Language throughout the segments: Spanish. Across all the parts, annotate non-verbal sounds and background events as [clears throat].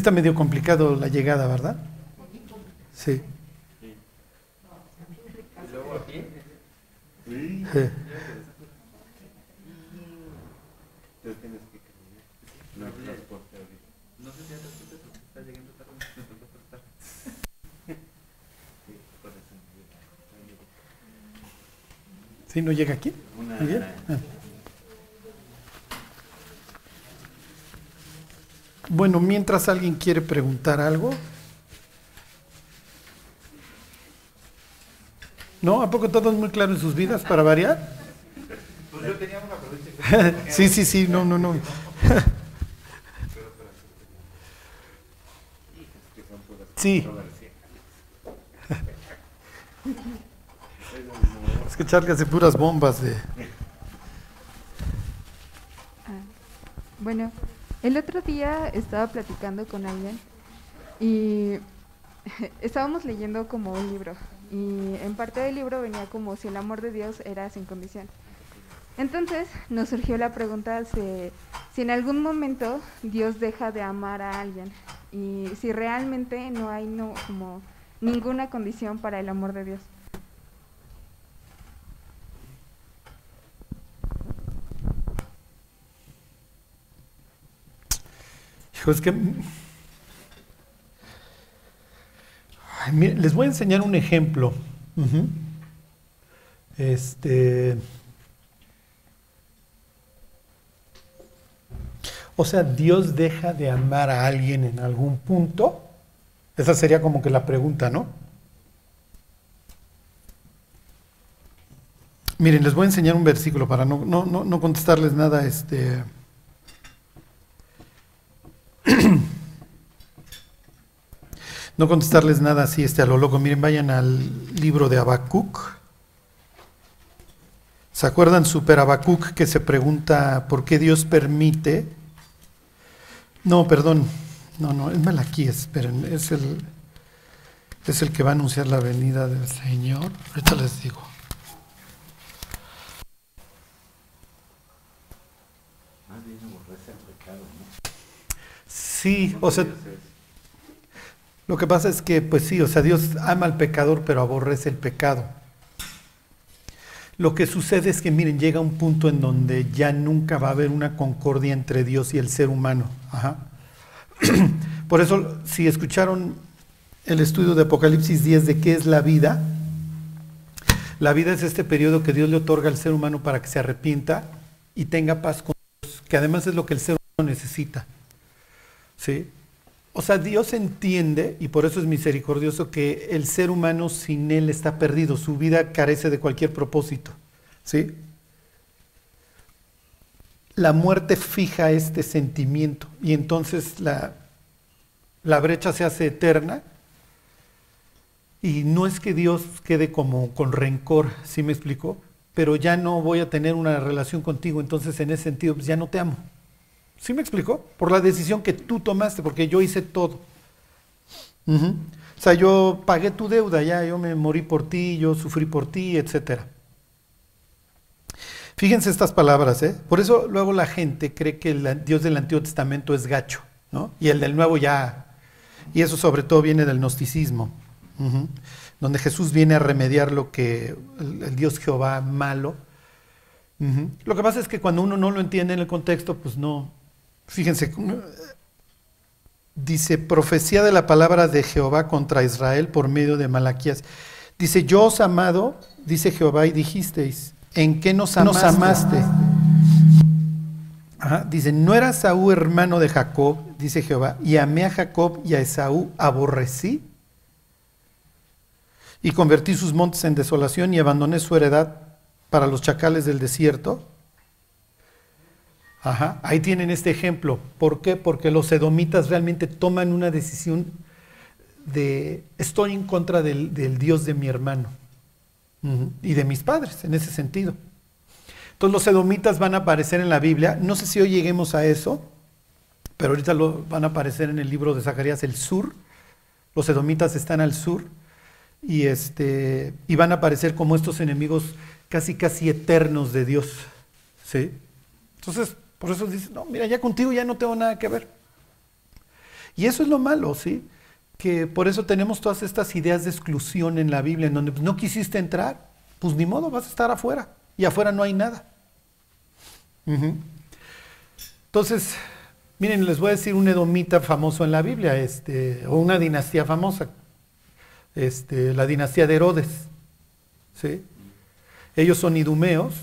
Está medio complicado la llegada, ¿verdad? Sí. Luego aquí, Sí. Sí. No hay transporte ahorita. no sé si ya te escuchas porque está llegando tarde, me tocó prestar. Sí, por eso no llega. No llega. ¿Sí no llega aquí? Una, Muy bien. Ah. Bueno, mientras alguien quiere preguntar algo. ¿No? ¿A poco todo es muy claro en sus vidas para variar? Pues yo tenía una pregunta. [laughs] sí, sí, sí, no, no, no. Sí. Es que Charlie hace puras bombas de... Ah, Bueno, el otro día estaba platicando con alguien y [laughs] estábamos leyendo como un libro y en parte del libro venía como si el amor de Dios era sin condición. Entonces nos surgió la pregunta si, si en algún momento Dios deja de amar a alguien y si realmente no hay como ninguna condición para el amor de Dios. Hijo, es que... Ay, les voy a enseñar un ejemplo. Este... O sea, Dios deja de amar a alguien en algún punto. Esa sería como que la pregunta, ¿no? Miren, les voy a enseñar un versículo para no, no, no, no contestarles nada. Este... no contestarles nada así este, a lo loco. Miren, vayan al libro de Habacuc. ¿Se acuerdan Super Habacuc que se pregunta por qué Dios permite? No, perdón. No, no, es Malaquías, esperen, es el, es el que va a anunciar la venida del Señor. Ahorita les digo. Más bien aborrece el pecado, ¿no? Sí, o sea, Lo que pasa es que, pues sí, o sea, Dios ama al pecador, pero aborrece el pecado. Lo que sucede es que, miren, llega un punto en donde ya nunca va a haber una concordia entre Dios y el ser humano. [clears throat] Por eso, si escucharon el estudio de Apocalipsis 10 de qué es la vida, la vida es este periodo que Dios le otorga al ser humano para que se arrepienta y tenga paz con Dios, que además es lo que el ser humano necesita. ¿Sí? O sea, Dios entiende, y por eso es misericordioso, que el ser humano sin Él está perdido, su vida carece de cualquier propósito. ¿Sí? La muerte fija este sentimiento y entonces la, la brecha se hace eterna y no es que Dios quede como con rencor, ¿sí me explico? Pero ya no voy a tener una relación contigo, entonces en ese sentido pues ya no te amo. ¿Sí me explicó? Por la decisión que tú tomaste, porque yo hice todo. O sea, yo pagué tu deuda, ya, yo me morí por ti, yo sufrí por ti, etcétera. Fíjense estas palabras, ¿eh? Por eso luego la gente cree que el Dios del Antiguo Testamento es gacho, ¿no? Y el del Nuevo ya. Y eso sobre todo viene del gnosticismo, donde Jesús viene a remediar lo que el, Dios Jehová malo. Lo que pasa es que cuando uno no lo entiende en el contexto, pues no. Fíjense, dice profecía de la palabra de Jehová contra Israel por medio de Malaquías. Dice, yo os amado, dice Jehová, y dijisteis, ¿en qué nos amaste? amaste? Ajá, dice, no era Saúl hermano de Jacob, dice Jehová, y amé a Jacob y a Esaú aborrecí, y convertí sus montes en desolación y abandoné su heredad para los chacales del desierto. Ajá, ahí tienen este ejemplo. ¿Por qué? Porque los edomitas realmente toman una decisión de estoy en contra del, Dios de mi hermano y de mis padres, en ese sentido. Entonces los edomitas van a aparecer en la Biblia. No sé si hoy lleguemos a eso, pero ahorita lo, van a aparecer en el libro de Zacarías, el sur. Los edomitas están al sur y, este, y van a aparecer como estos enemigos casi, casi eternos de Dios. ¿sí? Entonces, por eso dice, no, mira, ya contigo ya no tengo nada que ver. Y eso es lo malo, ¿sí? Que por eso tenemos todas estas ideas de exclusión en la Biblia, en donde no quisiste entrar, pues ni modo, vas a estar afuera. Y afuera no hay nada. Entonces, miren, les voy a decir un edomita famoso en la Biblia, este, o una dinastía famosa, este, la dinastía de Herodes. ¿sí? Ellos son idumeos.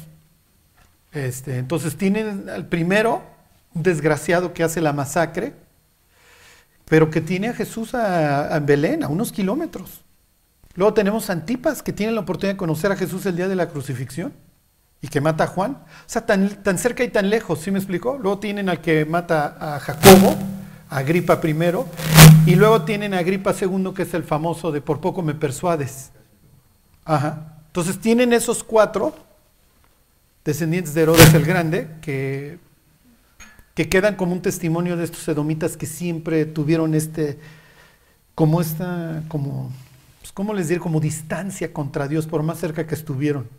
Este, entonces tienen al primero, un desgraciado que hace la masacre, pero que tiene a Jesús a, a Belén, a unos kilómetros. Luego tenemos a Antipas, que tiene la oportunidad de conocer a Jesús el día de la crucifixión y que mata a Juan. O sea, tan, tan cerca y tan lejos, ¿sí me explicó? Luego tienen al que mata a Jacobo, a Agripa primero, y luego tienen a Agripa segundo, que es el famoso de por poco me persuades. Ajá. Entonces tienen esos cuatro descendientes de Herodes el Grande que, que quedan como un testimonio de estos edomitas que siempre tuvieron este, como esta, como, pues, ¿cómo les diré? Como distancia contra Dios, por más cerca que estuvieron.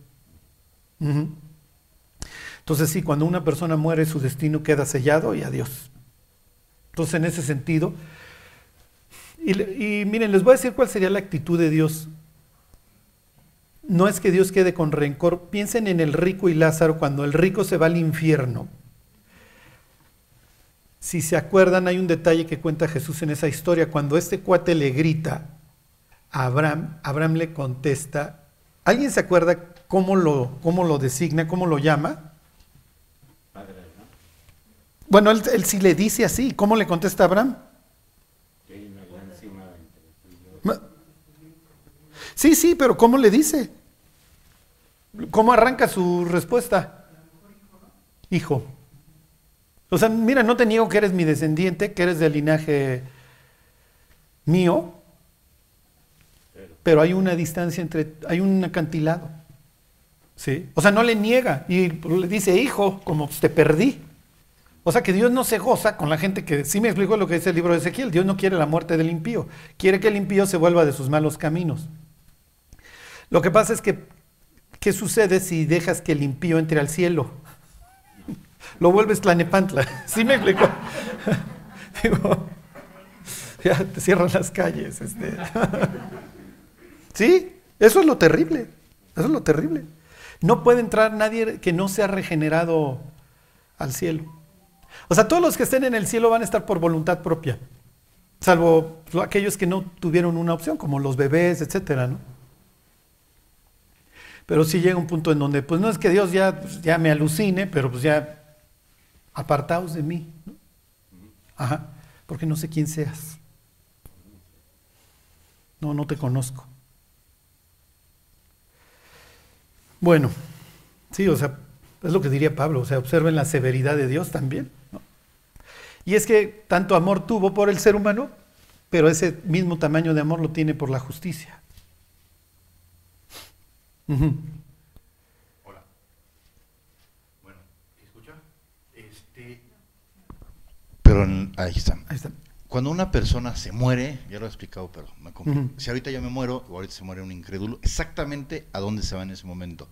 Entonces sí, cuando una persona muere, su destino queda sellado y adiós. Entonces en ese sentido, y, y miren, les voy a decir cuál sería la actitud de Dios. No es que Dios quede con rencor. Piensen en el rico y Lázaro cuando el rico se va al infierno. Si se acuerdan, hay un detalle que cuenta Jesús en esa historia. Cuando este cuate le grita a Abraham, Abraham le contesta. ¿Alguien se acuerda cómo lo, cómo lo designa, cómo lo llama? Padre, ¿no? Bueno, él, él sí le dice así. ¿Cómo le contesta Abraham? Sí, sí, pero ¿cómo le dice? ¿Cómo arranca su respuesta? Hijo. O sea, mira, no te niego que eres mi descendiente, que eres del linaje mío, pero hay una distancia entre, hay un acantilado. ¿Sí? O sea, no le niega y le dice, hijo, como te perdí. O sea que Dios no se goza con la gente que, sí me explico lo que dice el libro de Ezequiel, Dios no quiere la muerte del impío, quiere que el impío se vuelva de sus malos caminos. Lo que pasa es que, ¿qué sucede si dejas que el impío entre al cielo? Lo vuelves tlanepantla, [laughs] ¿sí me explico? [laughs] Digo, ya te cierran las calles. Este. [laughs] Sí, eso es lo terrible, eso es lo terrible. No puede entrar nadie que no sea regenerado al cielo. O sea, todos los que estén en el cielo van a estar por voluntad propia, salvo aquellos que no tuvieron una opción, como los bebés, etcétera, ¿no? Pero sí llega un punto en donde, pues no es que Dios ya, pues, ya me alucine, pero pues ya apartaos de mí, ¿no? Ajá, porque no sé quién seas. No, no te conozco. Bueno, sí, o sea, es lo que diría Pablo, o sea, observen la severidad de Dios también. ¿no? Y es que tanto amor tuvo por el ser humano, pero ese mismo tamaño de amor lo tiene por la justicia. Hola. Bueno, ¿escucha? Este... Pero en- ahí está. Ahí está. Cuando una persona se muere, ya lo he explicado, pero me. Ujú. Si ahorita yo me muero o ahorita se muere un incrédulo, exactamente a dónde se va en ese momento.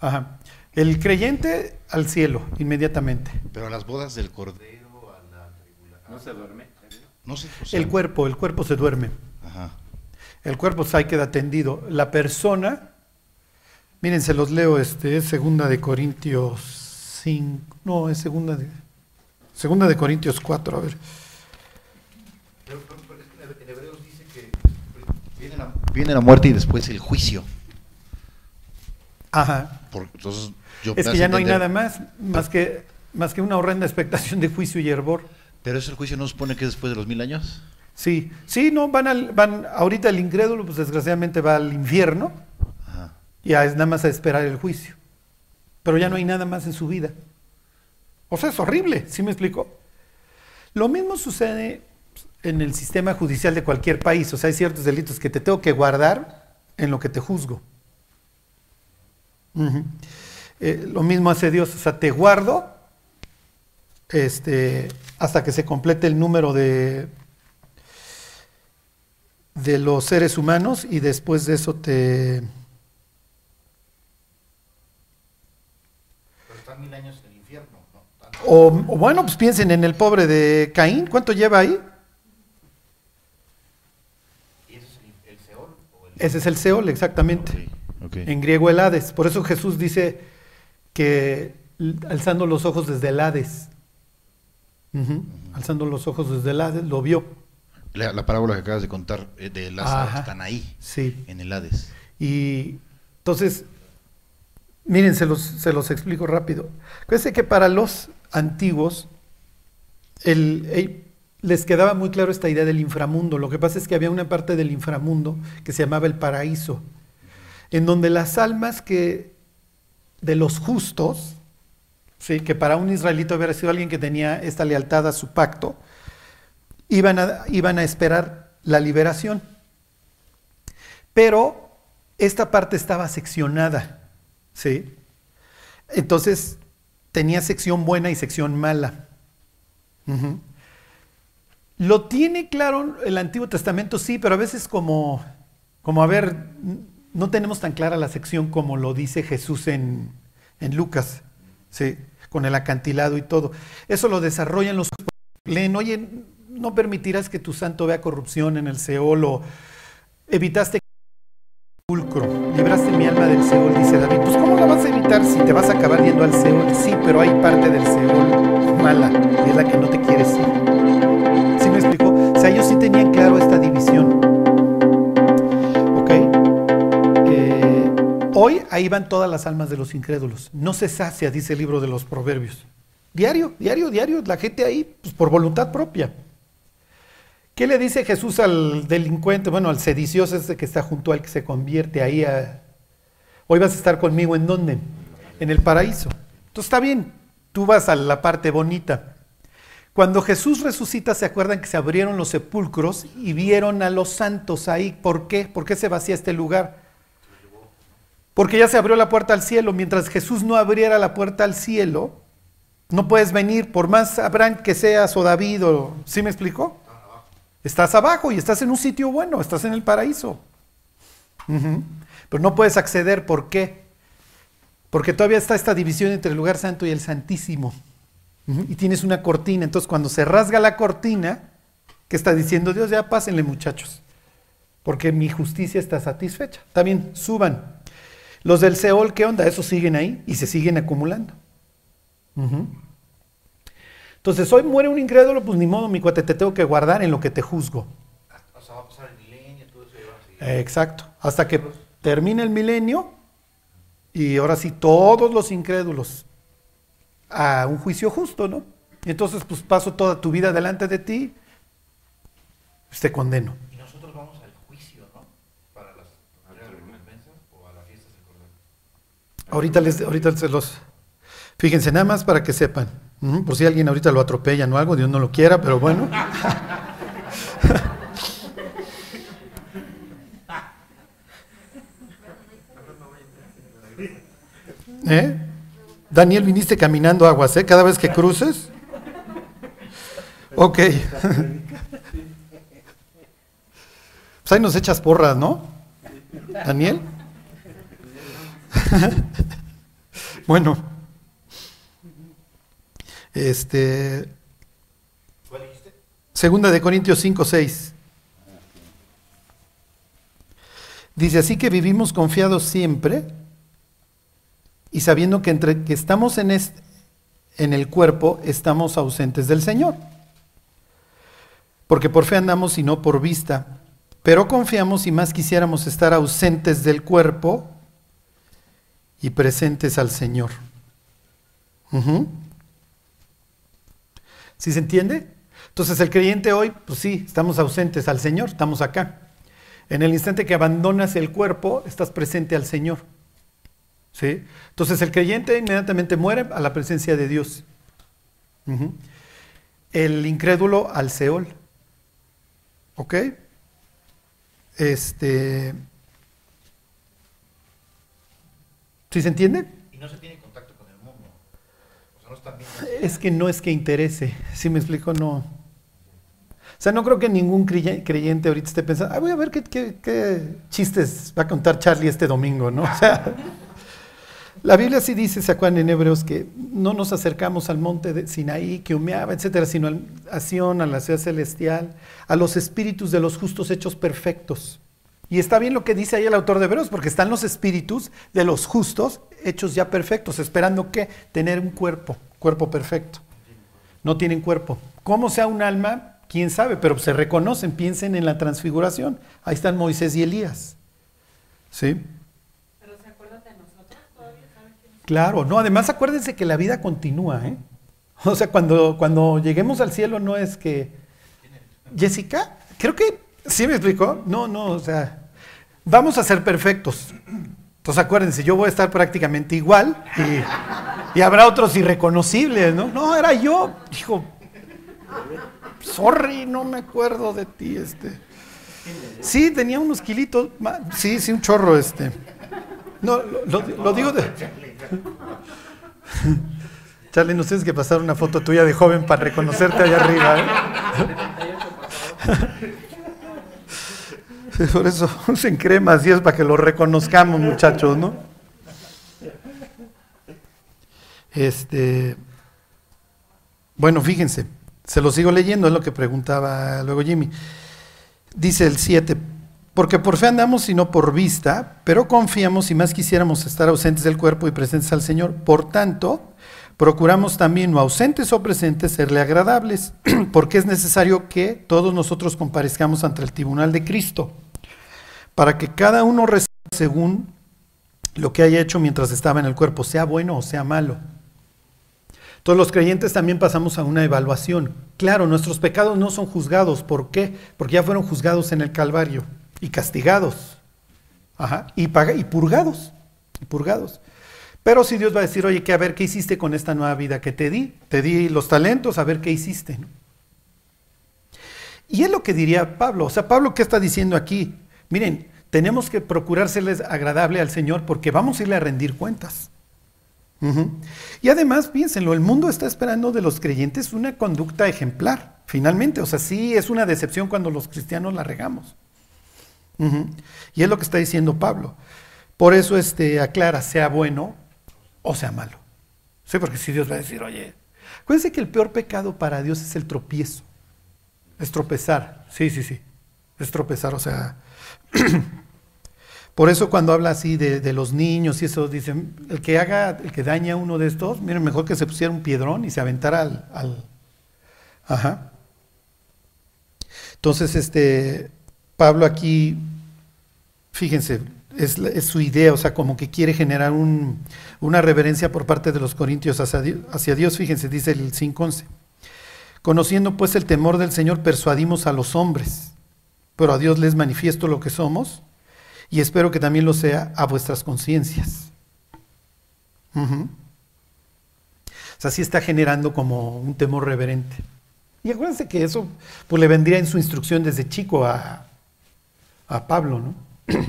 Ajá. El creyente al cielo, inmediatamente. Pero a las bodas del cordero, a la tribulación. No se duerme. No sé. o sea, El cuerpo, el cuerpo se duerme. Ajá. El cuerpo ahí queda tendido. La persona, miren, se los leo, este, es segunda de Corintios 5, no, es segunda de, segunda de Corintios 4, a ver. En Hebreos dice que viene la, viene la muerte y después el juicio. Ajá. Por- entonces, yo Es que ya no hay nada más, más que, más que una horrenda expectación de juicio y hervor. Pero ese juicio no supone que es después de los mil años. Sí, sí, no, van al, van, ahorita el incrédulo, pues desgraciadamente va al infierno, Ajá. ya es nada más a esperar el juicio. Pero ya no hay nada más en su vida. O sea, es horrible, ¿sí me explico? Lo mismo sucede en el sistema judicial de cualquier país. O sea, hay ciertos delitos que te tengo que guardar en lo que te juzgo. Eh, lo mismo hace Dios, o sea, te guardo este, hasta que se complete el número de, de los seres humanos y después de eso te... Pero están mil años en el infierno, O, o bueno, pues piensen en el pobre de Caín, ¿cuánto lleva ahí? ¿Y eso es el, el Seol? O el... Ese es el Seol, exactamente. En griego el Hades. Por eso Jesús dice que alzando los ojos desde el Hades. Alzando los ojos desde el Hades, lo vio. La, la parábola que acabas de contar eh, de Lázaro Ajá. están ahí, Sí. en el Hades. Y entonces, miren, se los, se los explico rápido. Acuérdense que para los antiguos el- el- les quedaba muy claro esta idea del inframundo. Lo que pasa es que había una parte del inframundo que se llamaba el paraíso, en donde las almas que de los justos, ¿sí? que para un israelito hubiera sido alguien que tenía esta lealtad a su pacto, iban a, iban a esperar la liberación. Pero esta parte estaba seccionada, ¿sí? Entonces tenía sección buena y sección mala. Lo tiene claro el Antiguo Testamento, sí, pero a veces como, como a ver, no tenemos tan clara la sección como lo dice Jesús en, en Lucas, ¿sí? con el acantilado y todo. Eso lo desarrollan los... Leen, oye, no permitirás que tu santo vea corrupción en el Seol o evitaste sepulcro, libraste mi alma del Seol, dice David. Pues ¿cómo la vas a evitar si te vas a acabar yendo al Seol? Sí, pero hay parte del Seol mala, y es la que no te quieres ir. ¿Sí me explico? O sea, ellos sí tenían claro esta división. ¿Ok? Eh, hoy ahí van todas las almas de los incrédulos. No se sacia, dice el libro de los proverbios. Diario, diario, diario, la gente ahí, pues, por voluntad propia. ¿Qué le dice Jesús al delincuente, bueno, al sedicioso ese que está junto al que se convierte ahí. Hoy vas a estar conmigo en dónde? En el paraíso. Entonces está bien, tú vas a la parte bonita. Cuando Jesús resucita, ¿se acuerdan que se abrieron los sepulcros y vieron a los santos ahí? ¿Por qué? ¿Por qué se vacía este lugar? Porque ya se abrió la puerta al cielo. Mientras Jesús no abriera la puerta al cielo, no puedes venir, por más Abraham que seas o David, o, ¿sí me explicó? Estás abajo y estás en un sitio bueno, estás en el paraíso. Pero no puedes acceder, ¿por qué? Porque todavía está esta división entre el lugar santo y el santísimo. Y tienes una cortina, entonces cuando se rasga la cortina, ¿qué está diciendo Dios? Ya pásenle muchachos, porque mi justicia está satisfecha. También suban. Los del Seol, ¿qué onda? Esos siguen ahí y se siguen acumulando. Ujú. Entonces, hoy muere un incrédulo, pues ni modo, mi cuate, te tengo que guardar en lo que te juzgo. O sea, va a pasar el milenio, todo eso y va a seguir. Exacto. Hasta que termine el milenio y ahora sí todos los incrédulos a un juicio justo, ¿no? Y entonces, pues paso toda tu vida delante de ti, pues te condeno. Y nosotros vamos al juicio, ¿no? Para las recompensas o a las fiestas del Cordero. Ahorita les, ahorita se los. Fíjense, nada más para que sepan. Por si alguien ahorita lo atropellan o algo, Dios no lo quiera, pero bueno. [laughs] ¿Eh? Daniel, viniste caminando aguas, ¿eh? Cada vez que cruces. Ok. [laughs] Pues ahí nos echas porras, ¿no? Daniel. [laughs] bueno. Este. ¿Cuál? Segunda de Corintios 5, 6. Dice así que vivimos confiados siempre y sabiendo que entre que estamos en, est- en el cuerpo estamos ausentes del Señor. Porque por fe andamos y no por vista. Pero confiamos y más quisiéramos estar ausentes del cuerpo y presentes al Señor. ¿Sí se entiende? Entonces el creyente hoy, pues sí, estamos ausentes al Señor, estamos acá. En el instante que abandonas el cuerpo, estás presente al Señor. ¿Sí? Entonces el creyente inmediatamente muere a la presencia de Dios. El incrédulo al Seol. ¿Ok? Este. ¿Sí se entiende? Y no se tiene contacto con el mundo. Es que no es que interese, si me explico, no. O sea, no creo que ningún creye- creyente ahorita esté pensando, "Ay, voy a ver qué, qué- chistes va a contar Charlie este domingo, ¿no? O sea, [laughs] la Biblia sí dice, ¿se en Hebreos que no nos acercamos al monte de Sinaí, que humeaba, etcétera, sino a Sión, a la ciudad celestial, a los espíritus de los justos hechos perfectos? Y está bien lo que dice ahí el autor de Hebreos, porque están los espíritus de los justos hechos ya perfectos, esperando que tener un cuerpo, cuerpo perfecto. No tienen cuerpo. ¿Cómo sea un alma? Quién sabe, pero se reconocen, piensen en la transfiguración. Ahí están Moisés y Elías. ¿Sí? Claro, no, además acuérdense que la vida continúa, ¿eh? [laughs] O sea, cuando, cuando lleguemos al cielo no es que... Jessica, creo que... ¿Sí me explicó? No, no, o sea, vamos a ser perfectos. Entonces acuérdense, yo voy a estar prácticamente igual y, y habrá otros irreconocibles, ¿no? No, era yo, hijo. Sorry, no me acuerdo de ti, este. Sí, tenía unos kilitos, sí, sí, un chorro, este. No, lo, digo de... [laughs] Charlie, nos tienes que pasar una foto tuya de joven para reconocerte allá arriba. ¿eh? [laughs] Por eso usen cremas y es para que lo reconozcamos, muchachos, ¿no? Este, bueno, fíjense, se lo sigo leyendo, es lo que preguntaba luego Jimmy. Dice el 7, porque por fe andamos y no por vista, pero confiamos y más quisiéramos estar ausentes del cuerpo y presentes al Señor. Por tanto, procuramos también, no ausentes o presentes, serle agradables, [clears throat] porque es necesario que todos nosotros comparezcamos ante el tribunal de Cristo, para que cada uno reciba según lo que haya hecho mientras estaba en el cuerpo, sea bueno o sea malo. Todos los creyentes también pasamos a una evaluación. Claro, nuestros pecados no son juzgados. ¿Por qué? Porque ya fueron juzgados en el Calvario y castigados. Ajá, y, paga- y purgados. Y purgados. Pero si Dios va a decir, oye, que a ver qué hiciste con esta nueva vida que te di, te di los talentos, a ver qué hiciste. Y es lo que diría Pablo. O sea, Pablo, ¿qué está diciendo aquí? Miren, tenemos que procurárseles agradable al Señor porque vamos a irle a rendir cuentas. Y además, piénsenlo, el mundo está esperando de los creyentes una conducta ejemplar, finalmente. O sea, sí es una decepción cuando los cristianos la regamos. Y es lo que está diciendo Pablo. Por eso este, aclara, sea bueno o sea malo. Sí, porque si Dios va a decir, oye, acuérdense que el peor pecado para Dios es el tropiezo. Es tropezar. Sí, sí, sí. Es tropezar, o sea. [clears throat] Por eso cuando habla así de, de los niños y eso, dicen, el que haga, el que daña a uno de estos, miren, mejor que se pusiera un piedrón y se aventara al... Ajá. Entonces, este, Pablo aquí, fíjense, es, su idea, o sea, como que quiere generar un- una reverencia por parte de los corintios hacia Dios, fíjense, dice el 5.11. Conociendo pues el temor del Señor, persuadimos a los hombres, pero a Dios les manifiesto lo que somos y espero que también lo sea a vuestras conciencias. Ujú. O sea, sí está generando como un temor reverente. Y acuérdense que eso pues, le vendría en su instrucción desde chico a, a Pablo, ¿no? [clears throat]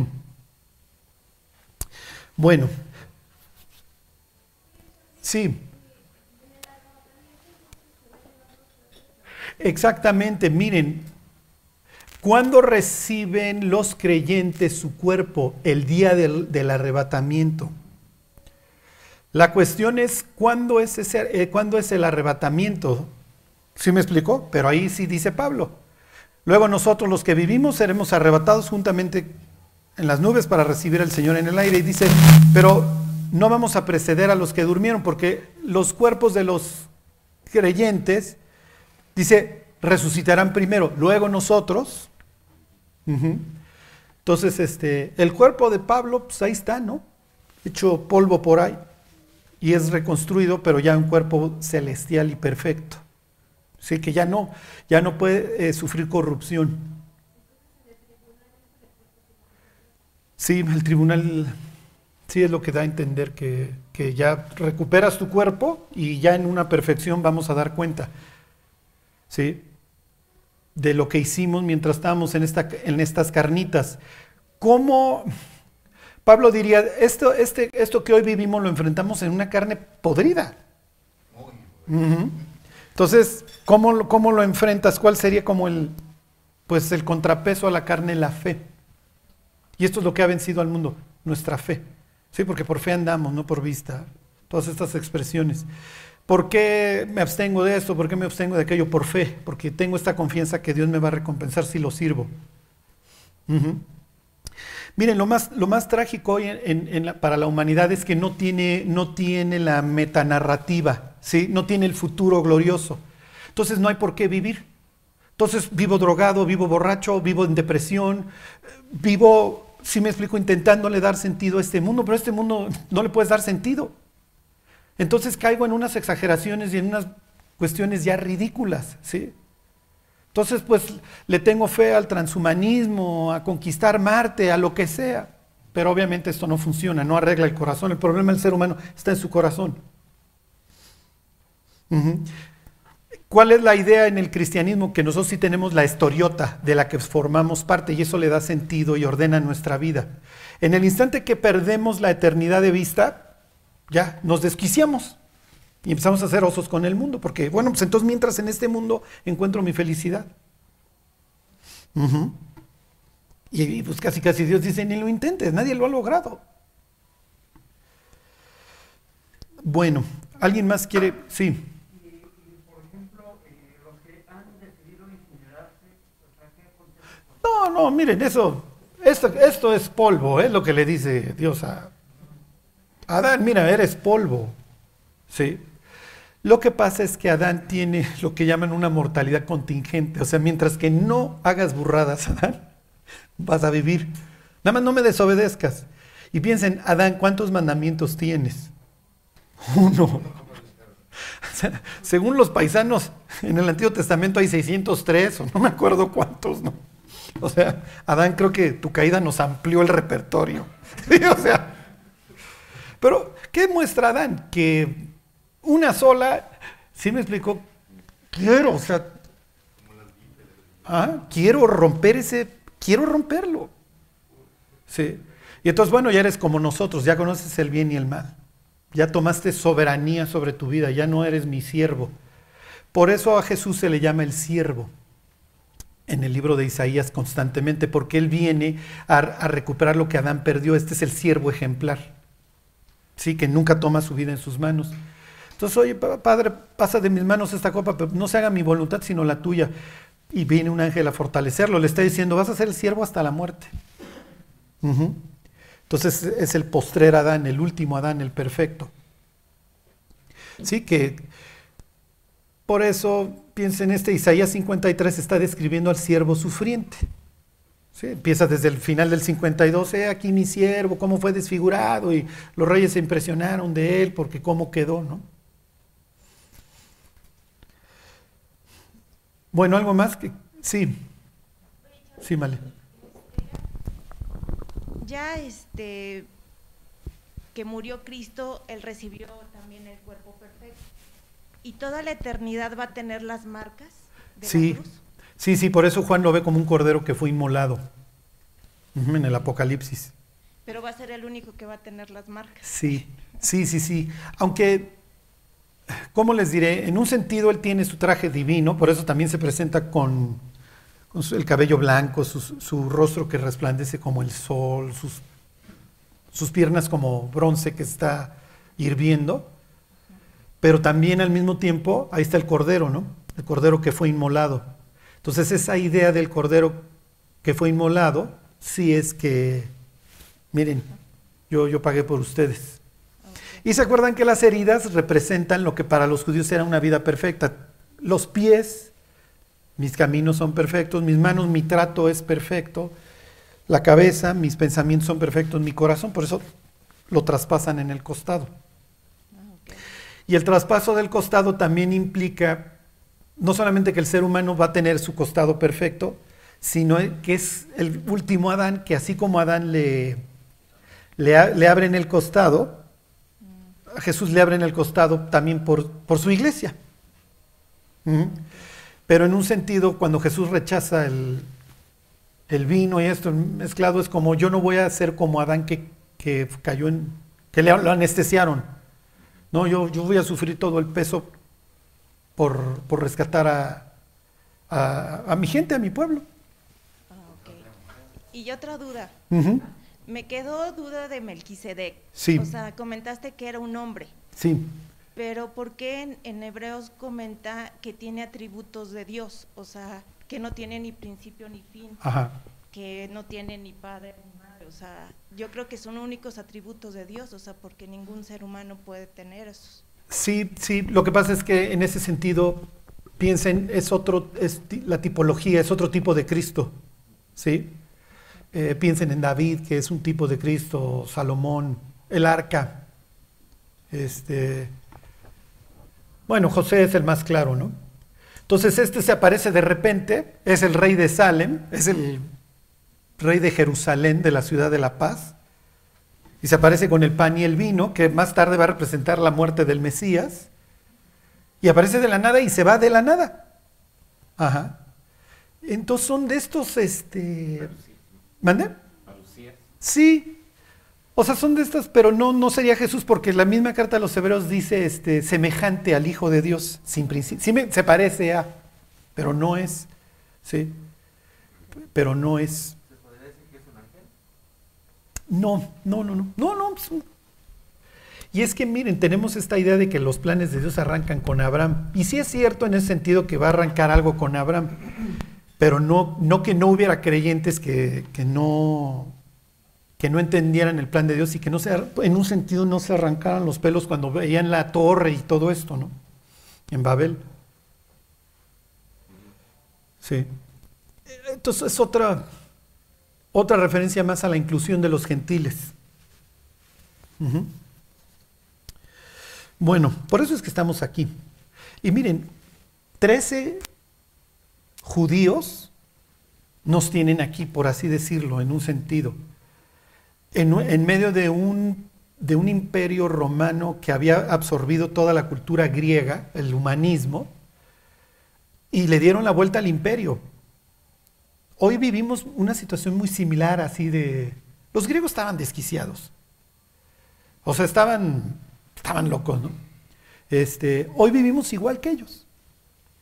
bueno, sí. Exactamente, miren, ¿Cuándo reciben los creyentes su cuerpo? El día del, arrebatamiento. La cuestión es ¿cuándo es, ese, eh, ¿cuándo es el arrebatamiento? ¿Sí me explicó? Pero ahí sí dice Pablo. Luego nosotros los que vivimos seremos arrebatados juntamente en las nubes para recibir al Señor en el aire. Y dice, pero no vamos a preceder a los que durmieron porque los cuerpos de los creyentes, dice, resucitarán primero. Luego nosotros, Entonces, este, el cuerpo de Pablo, pues ahí está, ¿no? Hecho polvo por ahí. Y es reconstruido, pero ya un cuerpo celestial y perfecto. Sí, que ya no, ya no puede eh, sufrir corrupción. Sí, el tribunal, sí es lo que da a entender que, que ya recuperas tu cuerpo y ya en una perfección vamos a dar cuenta. Sí, de lo que hicimos mientras estábamos en, esta, en estas carnitas. ¿Cómo, Pablo diría, esto, este, esto que hoy vivimos lo enfrentamos en una carne podrida? Entonces, ¿cómo, ¿cómo lo enfrentas? ¿Cuál sería como el, pues el contrapeso a la carne? La fe. Y esto es lo que ha vencido al mundo, nuestra fe. Sí, porque por fe andamos, no por vista. Todas estas expresiones. ¿Por qué me abstengo de esto? ¿Por qué me abstengo de aquello? Por fe, porque tengo esta confianza que Dios me va a recompensar si lo sirvo. Miren, lo más, lo más trágico hoy para la humanidad es que no tiene, no tiene la metanarrativa, ¿sí? no tiene el futuro glorioso. Entonces no hay por qué vivir. Entonces vivo drogado, vivo borracho, vivo en depresión, vivo, si me explico, intentándole dar sentido a este mundo, pero a este mundo no le puedes dar sentido. Entonces caigo en unas exageraciones y en unas cuestiones ya ridículas, ¿sí? Entonces, pues le tengo fe al transhumanismo, a conquistar Marte, a lo que sea. Pero obviamente esto no funciona, no arregla el corazón. El problema del ser humano está en su corazón. ¿Cuál es la idea en el cristianismo? Que nosotros sí tenemos la historiota de la que formamos parte y eso le da sentido y ordena nuestra vida. En el instante que perdemos la eternidad de vista, ya nos desquiciamos y empezamos a hacer osos con el mundo, porque bueno, pues entonces mientras en este mundo encuentro mi felicidad. Y, pues casi casi Dios dice, ni lo intentes, nadie lo ha logrado. Bueno, ¿alguien más quiere? Sí. Eh. No, no, miren, eso, esto, esto es polvo, es lo que le dice Dios a Adán, mira, eres polvo. Sí. Lo que pasa es que Adán tiene lo que llaman una mortalidad contingente, o sea, mientras que no hagas burradas, [laughs] Adán, vas a vivir. Nada más no me desobedezcas. Y piensen, Adán, ¿cuántos mandamientos tienes? [laughs] Uno. O sea, según los paisanos, en el Antiguo Testamento hay 603, o no me acuerdo cuántos, ¿no? O sea, Adán, creo que tu caída nos amplió el repertorio. [laughs] Sí, o sea, pero, ¿qué muestra Adán? Que una sola, ¿sí me explicó? Quiero, o sea, ah, quiero romper ese, quiero romperlo. Sí. Y entonces, bueno, ya eres como nosotros, ya conoces el bien y el mal. Ya tomaste soberanía sobre tu vida, ya no eres mi siervo. Por eso a Jesús se le llama el siervo en el libro de Isaías constantemente, porque él viene a, a recuperar lo que Adán perdió. Este es el siervo ejemplar, sí, que nunca toma su vida en sus manos. Entonces, oye, pa- Padre, pasa de mis manos esta copa, pero no se haga mi voluntad sino la tuya. Y viene un ángel a fortalecerlo, le está diciendo, vas a ser el siervo hasta la muerte. Entonces es el postrer Adán, el último Adán, el perfecto. Sí, que por eso, piensen, este Isaías 53 está describiendo al siervo sufriente. Sí, empieza desde el final del 52, he aquí mi siervo, cómo fue desfigurado, y los reyes se impresionaron de él porque cómo quedó, ¿no? Bueno, algo más que. Sí. Sí, vale. Ya este que murió Cristo, él recibió también el cuerpo perfecto. Y toda la eternidad va a tener las marcas de Sí. la cruz. Sí, sí, por eso Juan lo ve como un cordero que fue inmolado en el Apocalipsis. Pero va a ser el único que va a tener las marcas. Sí, sí, sí, sí. Aunque, ¿cómo les diré? En un sentido él tiene su traje divino, por eso también se presenta con, el cabello blanco, su, su rostro que resplandece como el sol, sus, sus piernas como bronce que está hirviendo. Pero también al mismo tiempo, ahí está el cordero, ¿no? El cordero que fue inmolado. Entonces esa idea del cordero que fue inmolado, sí es que, miren, yo, yo pagué por ustedes. Y se acuerdan que las heridas representan lo que para los judíos era una vida perfecta. Los pies, mis caminos son perfectos, mis manos, mi trato es perfecto, la cabeza, mis pensamientos son perfectos, mi corazón, por eso lo traspasan en el costado. Y el traspaso del costado también implica no solamente que el ser humano va a tener su costado perfecto, sino que es el último Adán, que así como Adán le, le, le abren el costado, a Jesús le abren el costado también por, por su iglesia. Pero en un sentido, cuando Jesús rechaza el, el vino y esto mezclado, es como yo no voy a ser como Adán que, que cayó en, que le, anestesiaron. No, yo, yo voy a sufrir todo el peso por, por rescatar a, a, a mi gente, a mi pueblo. Ah. Y otra duda. Me quedó duda de Melquisedec. Sí. O sea, comentaste que era un hombre, Sí, pero ¿por qué en, en Hebreos comenta que tiene atributos de Dios? O sea, que no tiene ni principio ni fin, ajá. que no tiene ni padre ni madre. O sea, yo creo que son únicos atributos de Dios, o sea, porque ningún ser humano puede tener esos. Sí, sí, lo que pasa es que en ese sentido, piensen, es otro, es la tipología, es otro tipo de Cristo, ¿sí? Eh, piensen en David, que es un tipo de Cristo, Salomón, el arca, este, bueno, José es el más claro, ¿no? Entonces este se aparece de repente, es el rey de Salem, es el rey de Jerusalén, de la ciudad de la paz, y se aparece con el pan y el vino, que más tarde va a representar la muerte del Mesías, y aparece de la nada y se va de la nada. Ajá. Entonces son de estos, este... ¿Mande? Sí. O sea, son de estas, pero no, no sería Jesús, porque la misma carta de los hebreos dice este, semejante al Hijo de Dios, sin principio. Sí me- se parece a, pero no es. Sí. Pero no es. ¿Se podría decir que es un ángel? No, no, no, no, no, pues, Y es que miren, tenemos esta idea de que los planes de Dios arrancan con Abraham. Y sí es cierto en ese sentido que va a arrancar algo con Abraham, pero no, no que no hubiera creyentes que, que no, que no entendieran el plan de Dios y que no se, en un sentido no se arrancaran los pelos cuando veían la torre y todo esto, ¿no? En Babel. Sí. Entonces es otra, otra referencia más a la inclusión de los gentiles. Bueno, por eso es que estamos aquí. Y miren, 13 judíos nos tienen aquí, por así decirlo, en un sentido. En, medio de un imperio romano que había absorbido toda la cultura griega, el humanismo, y le dieron la vuelta al imperio. Hoy vivimos una situación muy similar así de... Los griegos estaban desquiciados. O sea, estaban, estaban locos, ¿no? Este, hoy vivimos igual que ellos.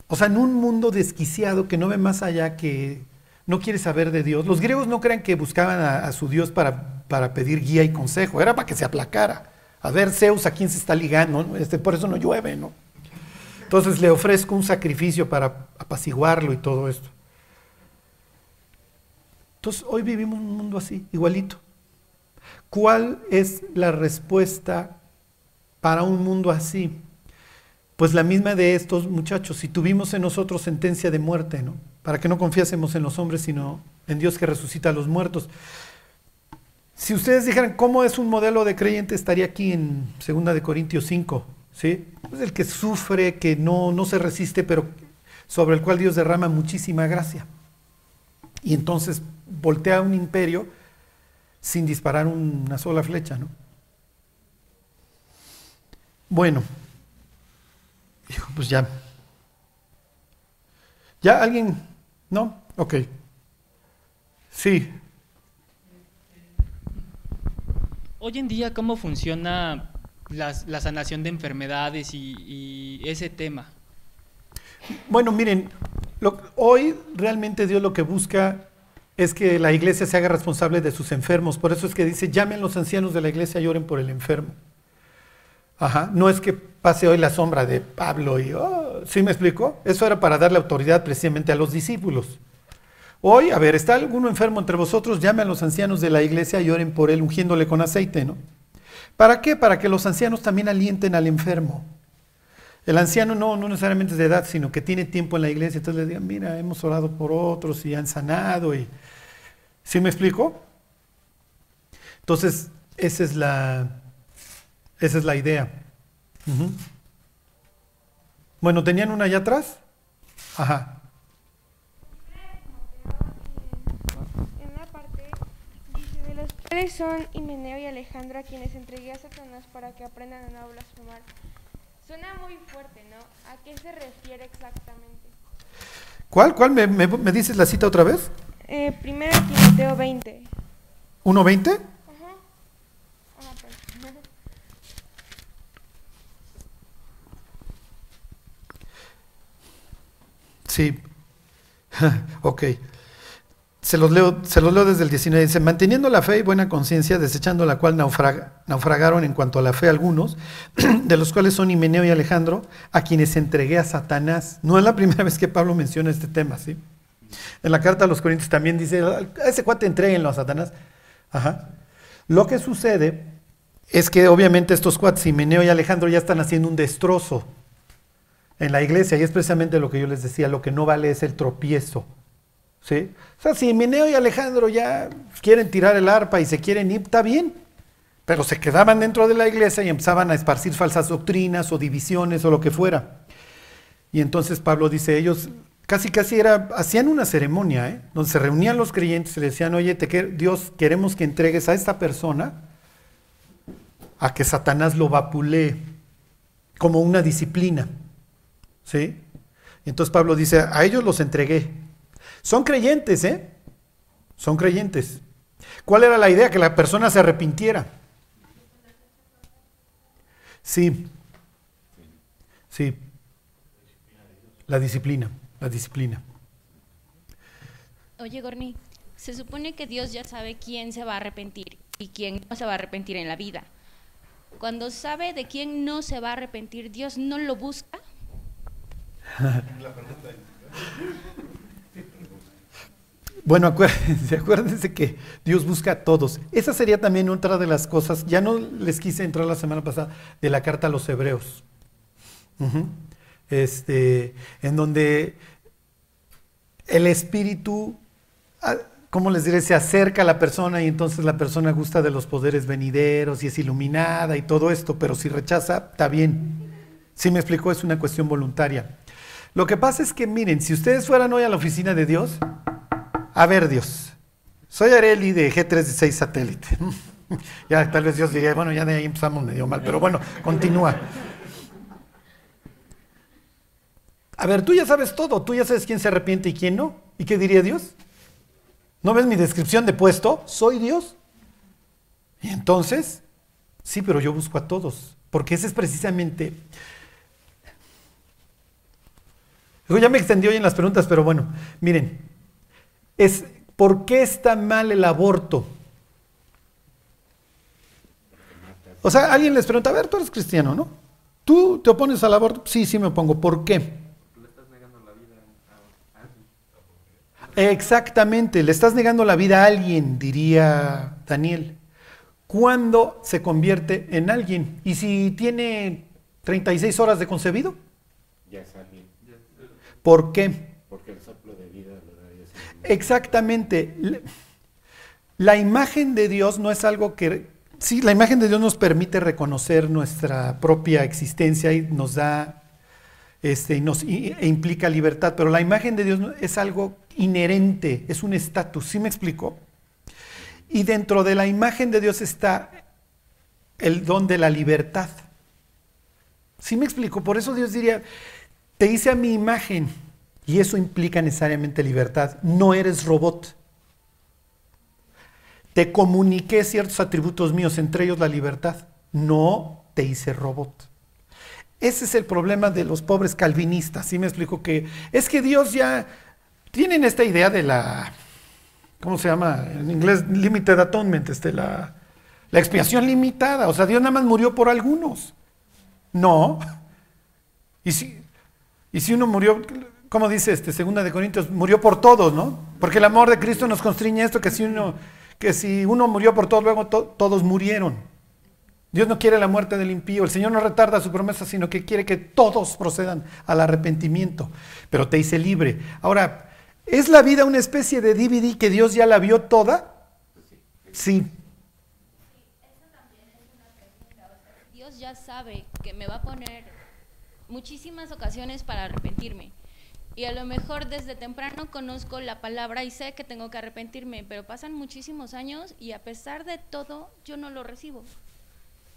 O sea, en un mundo desquiciado que no ve más allá, que no quiere saber de Dios. Los griegos no crean que buscaban a, a su Dios para, para pedir guía y consejo, era para que se aplacara. A ver, Zeus, ¿a quién se está ligando? Este, por eso no llueve, ¿no? Entonces le ofrezco un sacrificio para apaciguarlo y todo esto. Entonces hoy vivimos un mundo así, igualito. ¿Cuál es la respuesta para un mundo así? Pues la misma de estos muchachos. Si tuvimos en nosotros sentencia de muerte, ¿no? Para que no confiásemos en los hombres, sino en Dios que resucita a los muertos. Si ustedes dijeran cómo es un modelo de creyente, estaría aquí en 2 de Corintios 5, ¿sí? Pues el que sufre, que no, no se resiste, pero sobre el cual Dios derrama muchísima gracia. Y entonces voltea un imperio sin disparar una sola flecha, ¿no? Bueno, pues ya. ¿Ya alguien? ¿No? Ok. Sí. Hoy en día, ¿cómo funciona la sanación de enfermedades y, y ese tema? Bueno, miren, lo- hoy realmente Dios lo que busca es que la iglesia se haga responsable de sus enfermos. Por eso es que dice, llamen los ancianos de la iglesia y oren por el enfermo. Ajá, no es que pase hoy la sombra de Pablo y, oh, ¿sí me explico? Eso era para darle autoridad precisamente a los discípulos. Hoy, a ver, ¿está alguno enfermo entre vosotros? Llame a los ancianos de la iglesia y oren por él, ungiéndole con aceite, ¿no? ¿Para qué? Para que los ancianos también alienten al enfermo. El anciano no, no necesariamente es de edad, sino que tiene tiempo en la iglesia, entonces le digan, mira, hemos orado por otros y han sanado. Y... ¿Sí me explico? Entonces, esa es la, esa es la idea. Ujú. Bueno, ¿tenían una allá atrás? Ajá. Son Himeneo y Alejandro a quienes entregué a Satanás para que aprendan a no blasfemar. Suena muy fuerte, ¿no? ¿A qué se refiere exactamente? ¿Cuál? ¿Cuál? ¿Me, me, me dices la cita otra vez? Eh, primero Timoteo 20. ¿1.20? Ajá. Ah, perdón. [laughs] Sí. [laughs] ok. Se los leo, se los leo desde el 19. Dice, manteniendo la fe y buena conciencia, desechando la cual naufrag- naufragaron en cuanto a la fe algunos, [clears throat] de los cuales son Himeneo y Alejandro, a quienes entregué a Satanás. No es la primera [laughs] vez que Pablo menciona este tema, ¿sí? En la carta a los Corintios también dice, a ese cuate entréguenlo a Satanás. Ajá. Lo que sucede es que obviamente estos cuates, Himeneo y Alejandro, ya están haciendo un destrozo en la iglesia, y es precisamente lo que yo les decía, lo que no vale es el tropiezo. ¿Sí? O sea, si Himeneo y Alejandro ya quieren tirar el arpa y se quieren ir, está bien. Pero se quedaban dentro de la iglesia y empezaban a esparcir falsas doctrinas o divisiones o lo que fuera. Y entonces Pablo dice, ellos casi casi era, hacían una ceremonia, ¿eh? donde se reunían los creyentes y le decían, oye, Dios, queremos que entregues a esta persona a que Satanás lo vapulee como una disciplina. ¿Sí? Y entonces Pablo dice, a ellos los entregué. Son creyentes, ¿eh? Son creyentes. ¿Cuál era la idea? Que la persona se arrepintiera. Sí. Sí. La disciplina, la disciplina. Oye, Gorni, se supone que Dios ya sabe quién se va a arrepentir y quién no se va a arrepentir en la vida. Cuando sabe de quién no se va a arrepentir, Dios no lo busca. [laughs] [laughs] Bueno, acuérdense, [laughs] acuérdense que Dios busca a todos. Esa sería también otra de las cosas, ya no les quise entrar la semana pasada, de la carta a los hebreos. Este, en donde el espíritu, ¿cómo les diré? Se acerca a la persona y entonces la persona gusta de los poderes venideros y es iluminada y todo esto, pero si rechaza, está bien. Si me explicó, es una cuestión voluntaria. Lo que pasa es que, miren, si ustedes fueran hoy a la oficina de Dios, a ver, Dios, soy Areli de G36 Satélite. [laughs] ya tal vez Dios diría, bueno, ya de ahí empezamos medio mal, pero bueno, continúa. A ver, tú ya sabes todo, tú ya sabes quién se arrepiente y quién no. ¿Y qué diría Dios? ¿No ves mi descripción de puesto? Soy Dios. Y entonces, sí, pero yo busco a todos, porque ese es precisamente... Luego ya me extendió hoy en las preguntas, pero bueno, miren, es ¿por qué está mal el aborto? O sea, alguien les pregunta, a ver, tú eres cristiano, ¿no? ¿Tú te opones al aborto? Sí, sí me opongo. ¿Por qué? Exactamente, le estás negando la vida a alguien, diría Daniel. ¿Cuándo se convierte en alguien? ¿Y si tiene 36 horas de concebido? Ya es alguien. ¿Por qué? Porque el soplo de vida lo da Dios. Exactamente. La imagen de Dios no es algo que... Sí, la imagen de Dios nos permite reconocer nuestra propia existencia y nos da, este, nos y- e implica libertad, pero la imagen de Dios es algo inherente, es un estatus, ¿sí me explico? Y dentro de la imagen de Dios está el don de la libertad. ¿Sí me explico? Por eso Dios diría, te hice a mi imagen y eso implica necesariamente libertad. No eres robot. Te comuniqué ciertos atributos míos, entre ellos la libertad. No te hice robot. Ese es el problema de los pobres calvinistas. ¿Sí me explico? Que es que Dios ya tienen esta idea de la, ¿cómo se llama? En inglés, limited atonement, este, la, la expiación limitada. O sea, Dios nada más murió por algunos. No. Y si, y si uno murió, como dice este, segunda de Corintios, murió por todos, ¿no? Porque el amor de Cristo nos constriñe esto que si uno, que si uno murió por todos, luego to- todos murieron. Dios no quiere la muerte del impío, el Señor no retarda su promesa, sino que quiere que todos procedan al arrepentimiento. Pero te hice libre. Ahora, ¿es la vida una especie de DVD que Dios ya la vio toda? Sí. Dios ya sabe que me va a poner muchísimas ocasiones para arrepentirme. Y a lo mejor desde temprano conozco la palabra y sé que tengo que arrepentirme, pero pasan muchísimos años y a pesar de todo yo no lo recibo.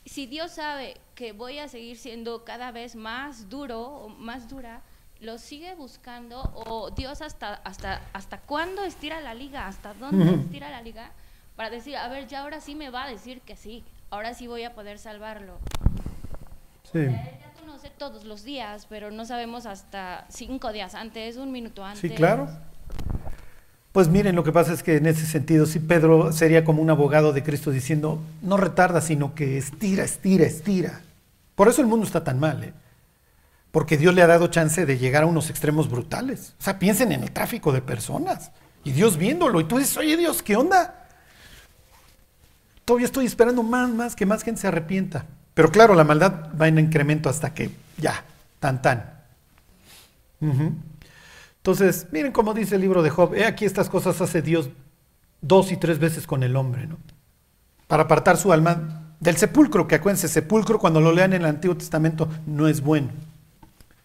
Si Dios sabe que voy a seguir siendo cada vez más duro o más dura, lo sigue buscando o Dios hasta hasta hasta cuándo estira la liga, hasta dónde estira la liga para decir, a ver, ya ahora sí me va a decir que sí, ahora sí voy a poder salvarlo. Sí. Conoce todos los días, pero no sabemos hasta cinco días antes, un minuto antes. Sí, claro. Pues miren, lo que pasa es que en ese sentido, sí, Pedro sería como un abogado de Cristo diciendo, no retarda, sino que estira, estira, estira. Por eso el mundo está tan mal, ¿eh? porque Dios le ha dado chance de llegar a unos extremos brutales. O sea, piensen en el tráfico de personas y Dios viéndolo. Y tú dices, oye Dios, ¿qué onda? Todavía estoy esperando más, más, que más gente se arrepienta. Pero claro, la maldad va en incremento hasta que ya, tan, tan. Entonces, miren cómo dice el libro de Job. He aquí estas cosas hace Dios dos y tres veces con el hombre, ¿no? Para apartar su alma del sepulcro, que acuérdense, sepulcro cuando lo lean en el Antiguo Testamento no es bueno.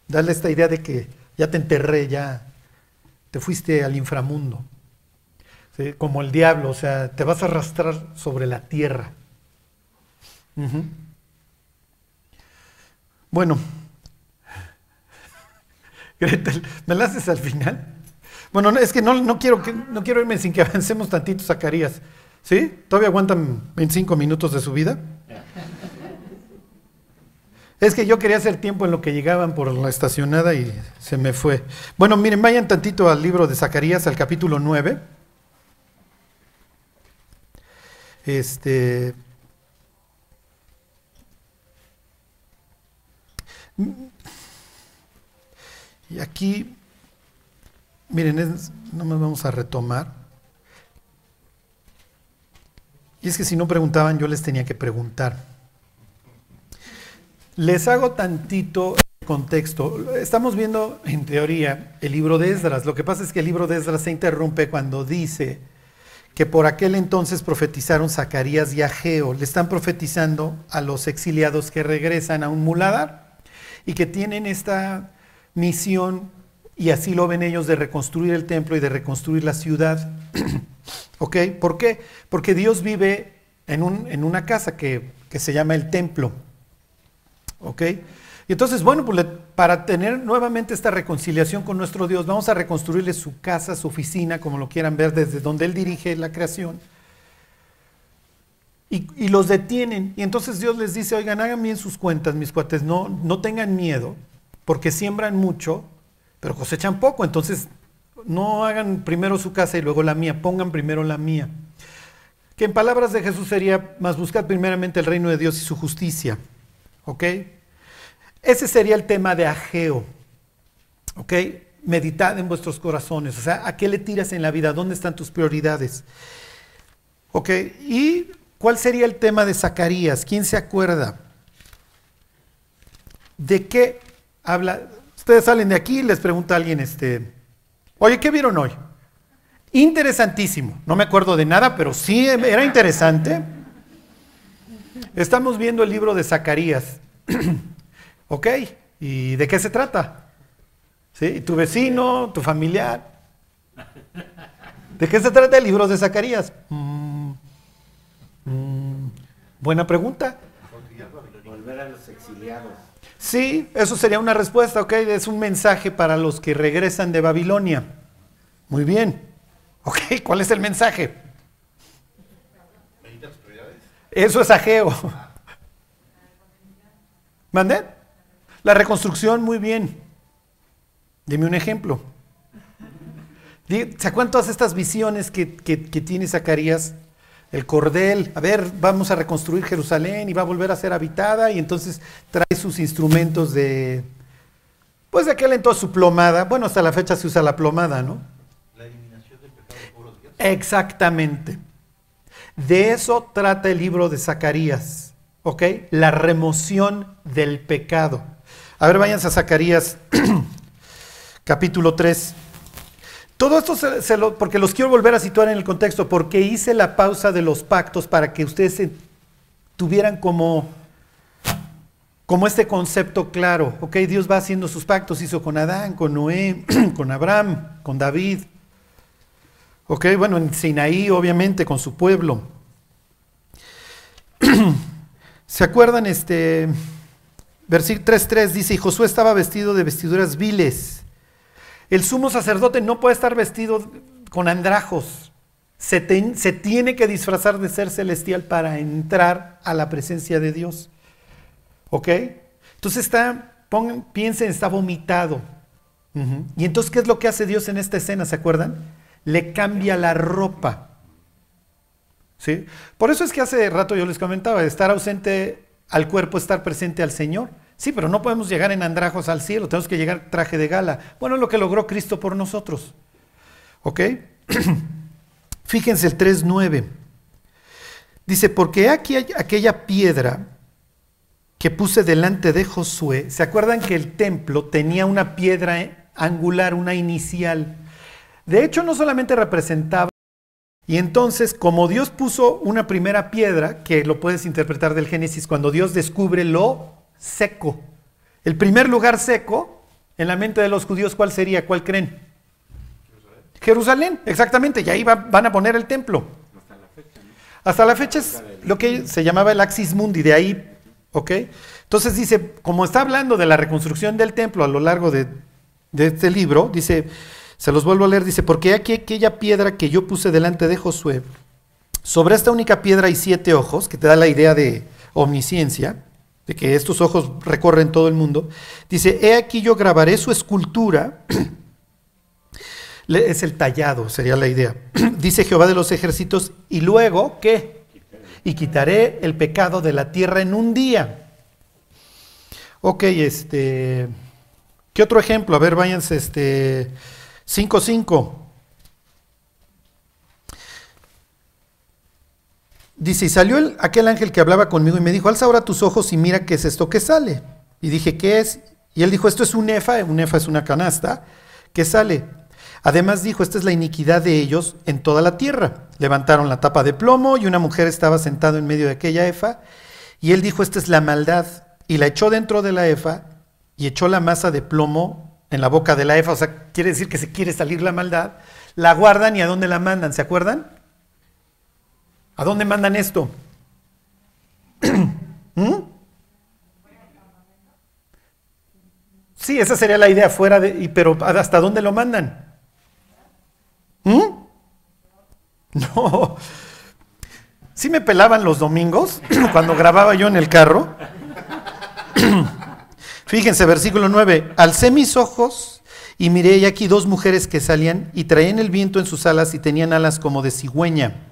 Darle esta idea de que ya te enterré, ya te fuiste al inframundo. Como el diablo, o sea, te vas a arrastrar sobre la tierra. Ujú. Bueno, [laughs] Gretel, ¿me la haces al final? Bueno, no, es que no, no, quiero no quiero irme sin que avancemos tantito, Zacarías. ¿Sí? ¿Todavía aguantan 25 minutos de su vida? [laughs] Es que yo quería hacer tiempo en lo que llegaban por la estacionada y se me fue. Bueno, miren, vayan tantito al libro de Zacarías, al capítulo 9. Este. Y aquí, miren, es, no me vamos a retomar. Y es que si no preguntaban, yo les tenía que preguntar. Les hago tantito contexto. Estamos viendo, en teoría, el libro de Esdras. Lo que pasa es que el libro de Esdras se interrumpe cuando dice que por aquel entonces profetizaron Zacarías y Ageo. Le están profetizando a los exiliados que regresan a un muladar y que tienen esta misión, y así lo ven ellos, de reconstruir el templo y de reconstruir la ciudad. [clears throat] ¿Por qué? Porque Dios vive en, un, en una casa que, que, se llama el templo. ¿Ok? Y entonces, bueno, pues para tener nuevamente esta reconciliación con nuestro Dios, vamos a reconstruirle su casa, su oficina, como lo quieran ver, desde donde Él dirige la creación. Y, los detienen. Y entonces Dios les dice, oigan, hagan bien sus cuentas, mis cuates, no, no tengan miedo, porque siembran mucho, pero cosechan poco. Entonces, no hagan primero su casa y luego la mía, pongan primero la mía. Que en palabras de Jesús sería, más buscad primeramente el reino de Dios y su justicia. ¿Ok? Ese sería el tema de Ageo. ¿Ok? Meditad en vuestros corazones. O sea, ¿a qué le tiras en la vida? ¿Dónde están tus prioridades? ¿Ok? ¿Y cuál sería el tema de Zacarías? ¿Quién se acuerda? ¿De qué habla? Ustedes salen de aquí y les pregunta alguien, este, oye, ¿qué vieron hoy? Interesantísimo. No me acuerdo de nada, pero sí era interesante. Estamos viendo el libro de Zacarías. [clears throat] ¿Ok? ¿Y de qué se trata? ¿Sí? ¿Tu vecino? ¿Tu familiar? ¿De qué se trata el libro de Zacarías? Mm, mm, buena pregunta. Volver a los exiliados. Sí, eso sería una respuesta, ok, es un mensaje para los que regresan de Babilonia. Muy bien. Ok, ¿cuál es el mensaje? Eso es Ageo. ¿Mandé? La reconstrucción, muy bien. Dime un ejemplo. ¿Se acuerdan todas estas visiones que, que, que tiene Zacarías? El cordel, a ver, vamos a reconstruir Jerusalén y va a volver a ser habitada y entonces trae sus instrumentos de, pues de aquel entonces su plomada, bueno, hasta la fecha se usa la plomada, ¿no? La eliminación del pecado por los dioses. Exactamente. De eso trata el libro de Zacarías, ¿ok? La remoción del pecado. A ver, váyanse a Zacarías, [clears throat] capítulo 3. Todo esto se, lo, porque los quiero volver a situar en el contexto, porque hice la pausa de los pactos para que ustedes se, tuvieran como, como este concepto claro. Ok, Dios va haciendo sus pactos, hizo con Adán, con Noé, [clears throat] con Abraham, con David. Ok, bueno, en Sinaí, obviamente, con su pueblo. [clears throat] ¿Se acuerdan? Este, versículo 3.3 dice, y Josué estaba vestido de vestiduras viles. El sumo sacerdote no puede estar vestido con andrajos. Se, tiene que disfrazar de ser celestial para entrar a la presencia de Dios. ¿Ok? Entonces está, piensen, está vomitado. Y entonces, ¿qué es lo que hace Dios en esta escena? ¿Se acuerdan? le cambia la ropa. ¿Sí? Por eso es que hace rato yo les comentaba, estar ausente al cuerpo, estar presente al Señor. Sí, pero no podemos llegar en andrajos al cielo, tenemos que llegar traje de gala. Bueno, lo que logró Cristo por nosotros. ¿Ok? [clears throat] Fíjense el 3.9. Dice, porque aquí hay aquella piedra que puse delante de Josué. ¿Se acuerdan que el templo tenía una piedra angular, una inicial? De hecho, no solamente representaba y entonces, como Dios puso una primera piedra, que lo puedes interpretar del Génesis, cuando Dios descubre lo seco. El primer lugar seco, en la mente de los judíos, ¿cuál sería? ¿Cuál creen? Jerusalén, exactamente, y ahí van a poner el templo. Hasta la fecha es lo que se llamaba el Axis Mundi, de ahí, ¿ok? Entonces dice, como está hablando de la reconstrucción del templo a lo largo de, de este libro, dice, se los vuelvo a leer, dice, porque aquí aquella piedra que yo puse delante de Josué, sobre esta única piedra hay siete ojos, que te da la idea de omnisciencia, de que estos ojos recorren todo el mundo. Dice, he aquí yo grabaré su escultura, es el tallado, sería la idea. [clears throat] dice Jehová de los ejércitos, y luego, ¿qué? Y quitaré el pecado de la tierra en un día. Ok, este... ¿Qué otro ejemplo? A ver, váyanse, este... 5.5. Dice, y salió el, aquel ángel que hablaba conmigo y me dijo, alza ahora tus ojos y mira qué es esto que sale. Y dije, ¿qué es? Y él dijo, esto es un efa, un efa es una canasta, que sale. Además dijo, esta es la iniquidad de ellos en toda la tierra. Levantaron la tapa de plomo y una mujer estaba sentada en medio de aquella efa. Y él dijo, esta es la maldad. Y la echó dentro de la efa y echó la masa de plomo en la boca de la EFA, o sea, quiere decir que se quiere salir la maldad, la guardan y a dónde la mandan, ¿se acuerdan? ¿A dónde mandan esto? [clears throat] ¿Mm? Sí, esa sería la idea fuera de, pero ¿hasta dónde lo mandan? ¿Mm? [laughs] No. Sí me pelaban los domingos [clears throat] cuando grababa yo en el carro. [clears throat] Fíjense, versículo 9, alcé mis ojos y miré y aquí dos mujeres que salían y traían el viento en sus alas y tenían alas como de cigüeña.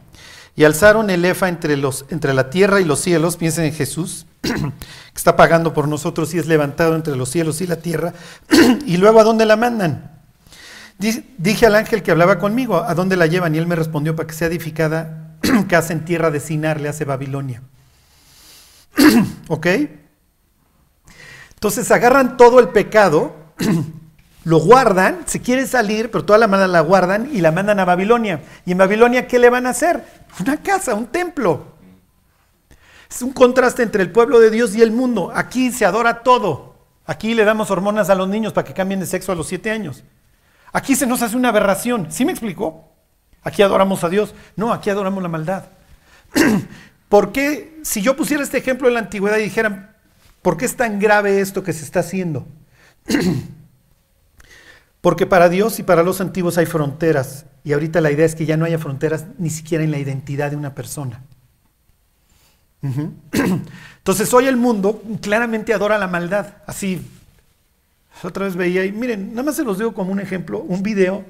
Y alzaron el efa entre, los, entre la tierra y los cielos, piensen en Jesús, [clears throat] que está pagando por nosotros y es levantado entre los cielos y la tierra. [clears throat] y luego, ¿a dónde la mandan? Dije al ángel que hablaba conmigo, ¿a dónde la llevan? Y él me respondió, para que sea edificada [clears throat] casa en tierra de Sinar, le hace Babilonia. ¿Ok? Entonces agarran todo el pecado, lo guardan, se quiere salir, pero toda la maldad la guardan y la mandan a Babilonia. ¿Y en Babilonia qué le van a hacer? Una casa, un templo. Es un contraste entre el pueblo de Dios y el mundo. Aquí se adora todo. Aquí le damos hormonas a los niños para que cambien de sexo a los siete años. Aquí se nos hace una aberración. ¿Sí me explicó? Aquí adoramos a Dios. No, aquí adoramos la maldad. [clears throat] ¿Por qué si yo pusiera este ejemplo en la antigüedad y dijeran, ¿Por qué es tan grave esto que se está haciendo? [clears throat] Porque para Dios y para los antiguos hay fronteras. Y ahorita la idea es que ya no haya fronteras ni siquiera en la identidad de una persona. [clears throat] Entonces hoy el mundo claramente adora la maldad. Así, otra vez veía, y miren, nada más se los digo como un ejemplo, un video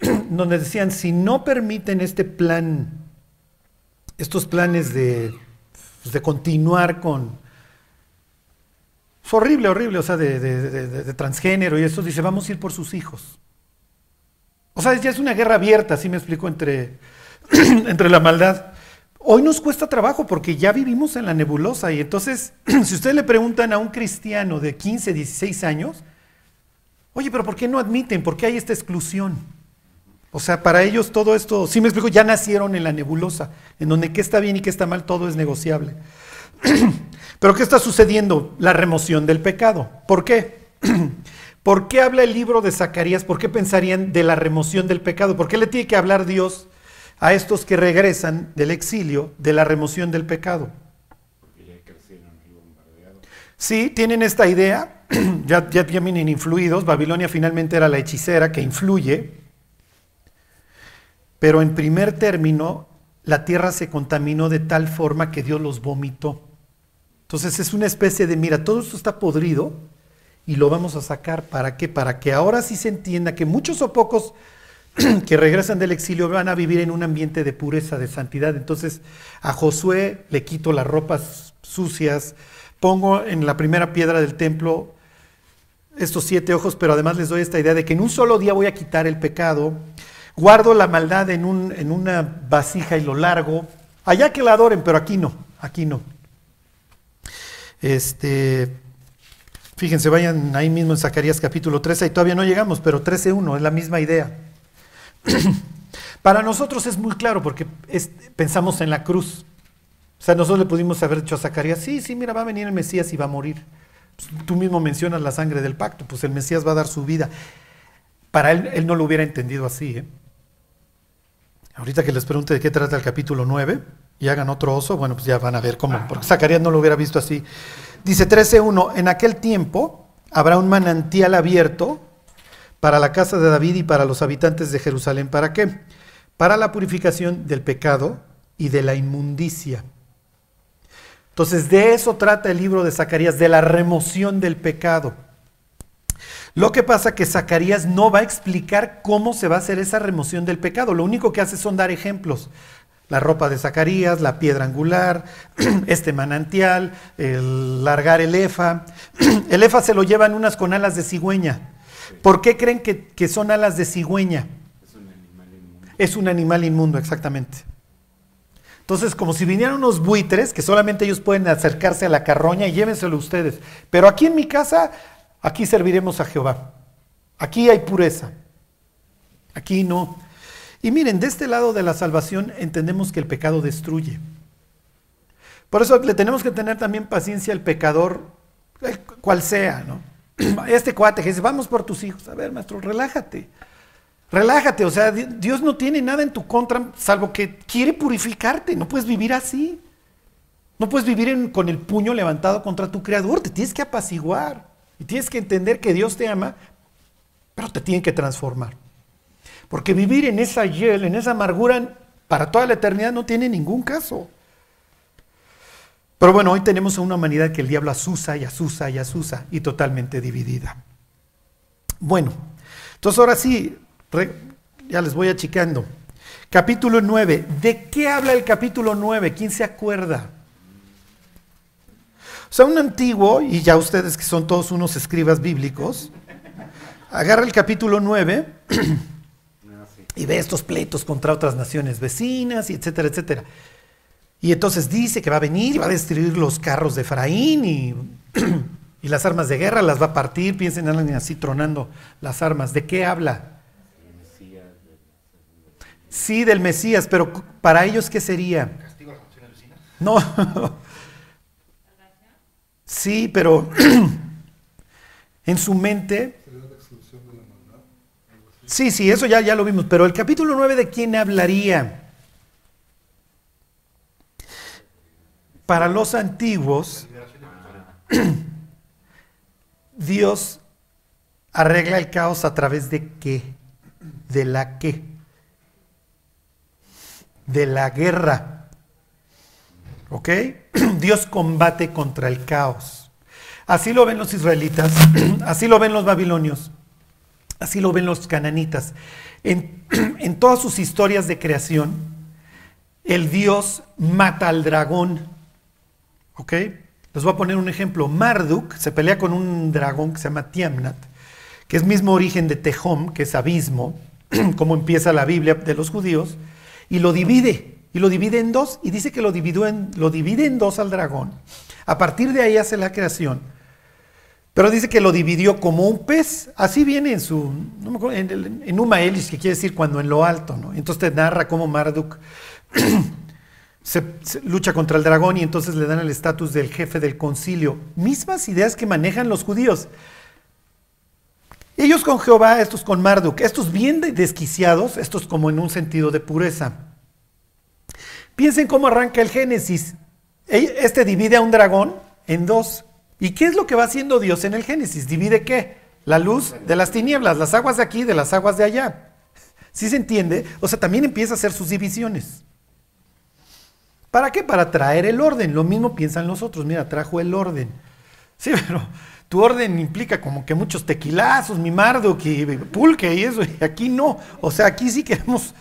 [clears throat] donde decían, si no permiten este plan, estos planes de, pues, de continuar con, fue horrible, horrible, o sea, de, transgénero y eso, dice, vamos a ir por sus hijos. O sea, ya es una guerra abierta, así me explico, entre, [clears throat] entre la maldad. Hoy nos cuesta trabajo porque ya vivimos en la nebulosa y entonces, [clears throat] si ustedes le preguntan a un cristiano de 15, 16 años, oye, pero ¿por qué no admiten? ¿Por qué hay esta exclusión? O sea, para ellos todo esto, sí me explico, ya nacieron en la nebulosa, en donde qué está bien y qué está mal, todo es negociable. [clears throat] Pero ¿qué está sucediendo? La remoción del pecado. ¿Por qué? [clears throat] ¿Por qué habla el libro de Zacarías? ¿Por qué pensarían de la remoción del pecado? ¿Por qué le tiene que hablar Dios a estos que regresan del exilio de la remoción del pecado? Sí, tienen esta idea, [clears throat] ya, ya vienen influidos, Babilonia finalmente era la hechicera que influye, pero en primer término la tierra se contaminó de tal forma que Dios los vomitó. Entonces es una especie de, mira, todo esto está podrido y lo vamos a sacar. ¿Para qué? Para que ahora sí se entienda que muchos o pocos [clears throat] que regresan del exilio van a vivir en un ambiente de pureza, de santidad. Entonces a Josué le quito las ropas sucias, pongo en la primera piedra del templo estos siete ojos, pero además les doy esta idea de que en un solo día voy a quitar el pecado, guardo la maldad en, un, en una vasija y lo largo, allá que la adoren, pero aquí no, aquí no. Este, fíjense, vayan ahí mismo en Zacarías capítulo 13, y todavía no llegamos, pero 13.1 es la misma idea. [clears throat] Para nosotros es muy claro porque pensamos en la cruz. O sea, nosotros le pudimos haber dicho a Zacarías, sí, sí, mira, va a venir el Mesías y va a morir. Pues, tú mismo mencionas la sangre del pacto, pues el Mesías va a dar su vida. Para él, él no lo hubiera entendido así. ¿eh? Ahorita que les pregunte de qué trata el capítulo 9 y hagan otro oso, bueno, pues ya van a ver cómo, porque Zacarías no lo hubiera visto así. Dice 13.1, en aquel tiempo habrá un manantial abierto para la casa de David y para los habitantes de Jerusalén. ¿Para qué? Para la purificación del pecado y de la inmundicia. Entonces, de eso trata el libro de Zacarías, de la remoción del pecado. Lo que pasa que Zacarías no va a explicar cómo se va a hacer esa remoción del pecado. Lo único que hace son dar ejemplos. La ropa de Zacarías, la piedra angular, [clears throat] este manantial, el largar el efa. [clears throat] El efa se lo llevan unas con alas de cigüeña. ¿Por qué creen que, que son alas de cigüeña? Es un animal inmundo, exactamente. Entonces, como si vinieran unos buitres, que solamente ellos pueden acercarse a la carroña y llévenselo ustedes. Pero aquí en mi casa, aquí serviremos a Jehová. Aquí hay pureza. Aquí no. Y miren, de este lado de la salvación entendemos que el pecado destruye. Por eso le tenemos que tener también paciencia al pecador, cual sea, ¿no? [clears throat] Este cuate que dice, vamos por tus hijos. A ver, maestro, relájate. Relájate, o sea, Di- Dios no tiene nada en tu contra, salvo que quiere purificarte. No puedes vivir así. No puedes vivir con el puño levantado contra tu creador. Te tienes que apaciguar. Y tienes que entender que Dios te ama, pero te tiene que transformar. Porque vivir en esa hiel, en esa amargura para toda la eternidad no tiene ningún caso. Pero bueno, hoy tenemos a una humanidad que el diablo asusa y asusa y asusa y totalmente dividida. Bueno, entonces ahora sí, ya les voy achicando. Capítulo 9. ¿De qué habla el capítulo 9? ¿Quién se acuerda? O sea, un antiguo, y ya ustedes que son todos unos escribas bíblicos, agarra el capítulo 9 [clears throat] y ve estos pleitos contra otras naciones vecinas, y etcétera, etcétera. Y entonces dice que va a venir y va a destruir los carros de Efraín y, [clears throat] y las armas de guerra las va a partir. Piensen en así tronando las armas. ¿De qué habla? Sí, del Mesías, pero para ellos, ¿qué sería? ¿Castigo a las naciones vecinas? No. [laughs] Sí, pero [clears throat] en su mente. Sí, sí, eso ya, ya lo vimos. Pero el capítulo 9, ¿de quién hablaría? Para los antiguos, [clears throat] Dios arregla el caos a través de qué? De la qué? De la guerra. ¿Ok? [clears throat] Dios combate contra el caos. Así lo ven los israelitas, [clears throat] así lo ven los babilonios, así lo ven los cananitas. [clears throat] En, todas sus historias de creación, el Dios mata al dragón. ¿Ok? Les voy a poner un ejemplo. Marduk se pelea con un dragón que se llama Tiamnat, que es mismo origen de Tehom, que es abismo, [clears throat] como empieza la Biblia de los judíos, y lo divide. Y lo divide en dos, y dice que lo, lo divide en dos al dragón. A partir de ahí hace la creación. Pero dice que lo dividió como un pez. Así viene en su. En, el- en que quiere decir cuando en lo alto. ¿no? Entonces te narra cómo Marduk [clears throat] se, se lucha contra el dragón y entonces le dan el estatus del jefe del concilio. Mismas ideas que manejan los judíos. Ellos con Jehová, estos con Marduk, estos bien de- desquiciados, estos como en un sentido de pureza. Piensen cómo arranca el Génesis. Este divide a un dragón en dos. ¿Y qué es lo que va haciendo Dios en el Génesis? ¿Divide qué? La luz de las tinieblas, las aguas de aquí de las aguas de allá. ¿Sí se entiende? O sea, también empieza a hacer sus divisiones. ¿Para qué? Para traer el orden. Lo mismo piensan los otros. Mira, trajo el orden. Sí, [laughs] pero tu orden implica como que muchos tequilazos, mi mardo, que pulque y eso, y aquí no. O sea, aquí sí queremos,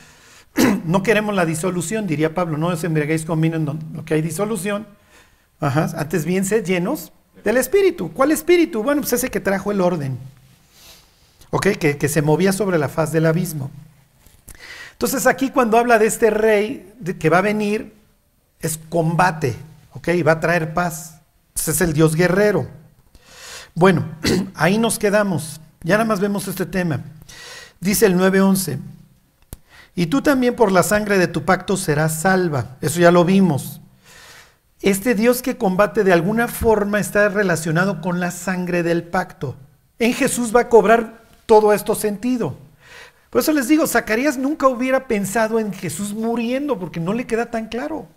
[clears throat] no queremos la disolución, diría Pablo, no os embriaguéis con en lo que hay disolución. Ajá, antes bien sed llenos del Espíritu. ¿Cuál Espíritu? Bueno, pues ese que trajo el orden. ¿Ok? Que, que se movía sobre la faz del abismo. Entonces aquí cuando habla de este rey que va a venir, es combate, ¿ok? Y va a traer paz. Ese es el Dios guerrero. Bueno, [clears throat] ahí nos quedamos. Ya nada más vemos este tema. Dice el 9.11. Y tú también por la sangre de tu pacto serás salva. Eso ya lo vimos. Este Dios que combate de alguna forma está relacionado con la sangre del pacto. En Jesús va a cobrar todo esto sentido. Por eso les digo, Zacarías nunca hubiera pensado en Jesús muriendo porque no le queda tan claro.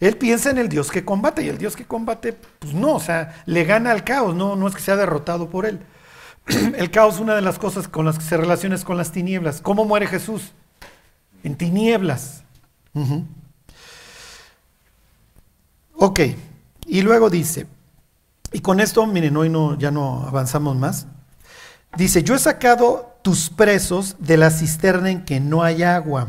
Él piensa en el Dios que combate y el Dios que combate, pues no, o sea, le gana al caos, no, no es que sea derrotado por él. [clears throat] El caos una de las cosas con las que se relaciona es con las tinieblas. ¿Cómo muere Jesús? En tinieblas. Ok, y luego dice, y con esto, miren, hoy no, ya no avanzamos más. Dice, yo he sacado tus presos de la cisterna en que no hay agua.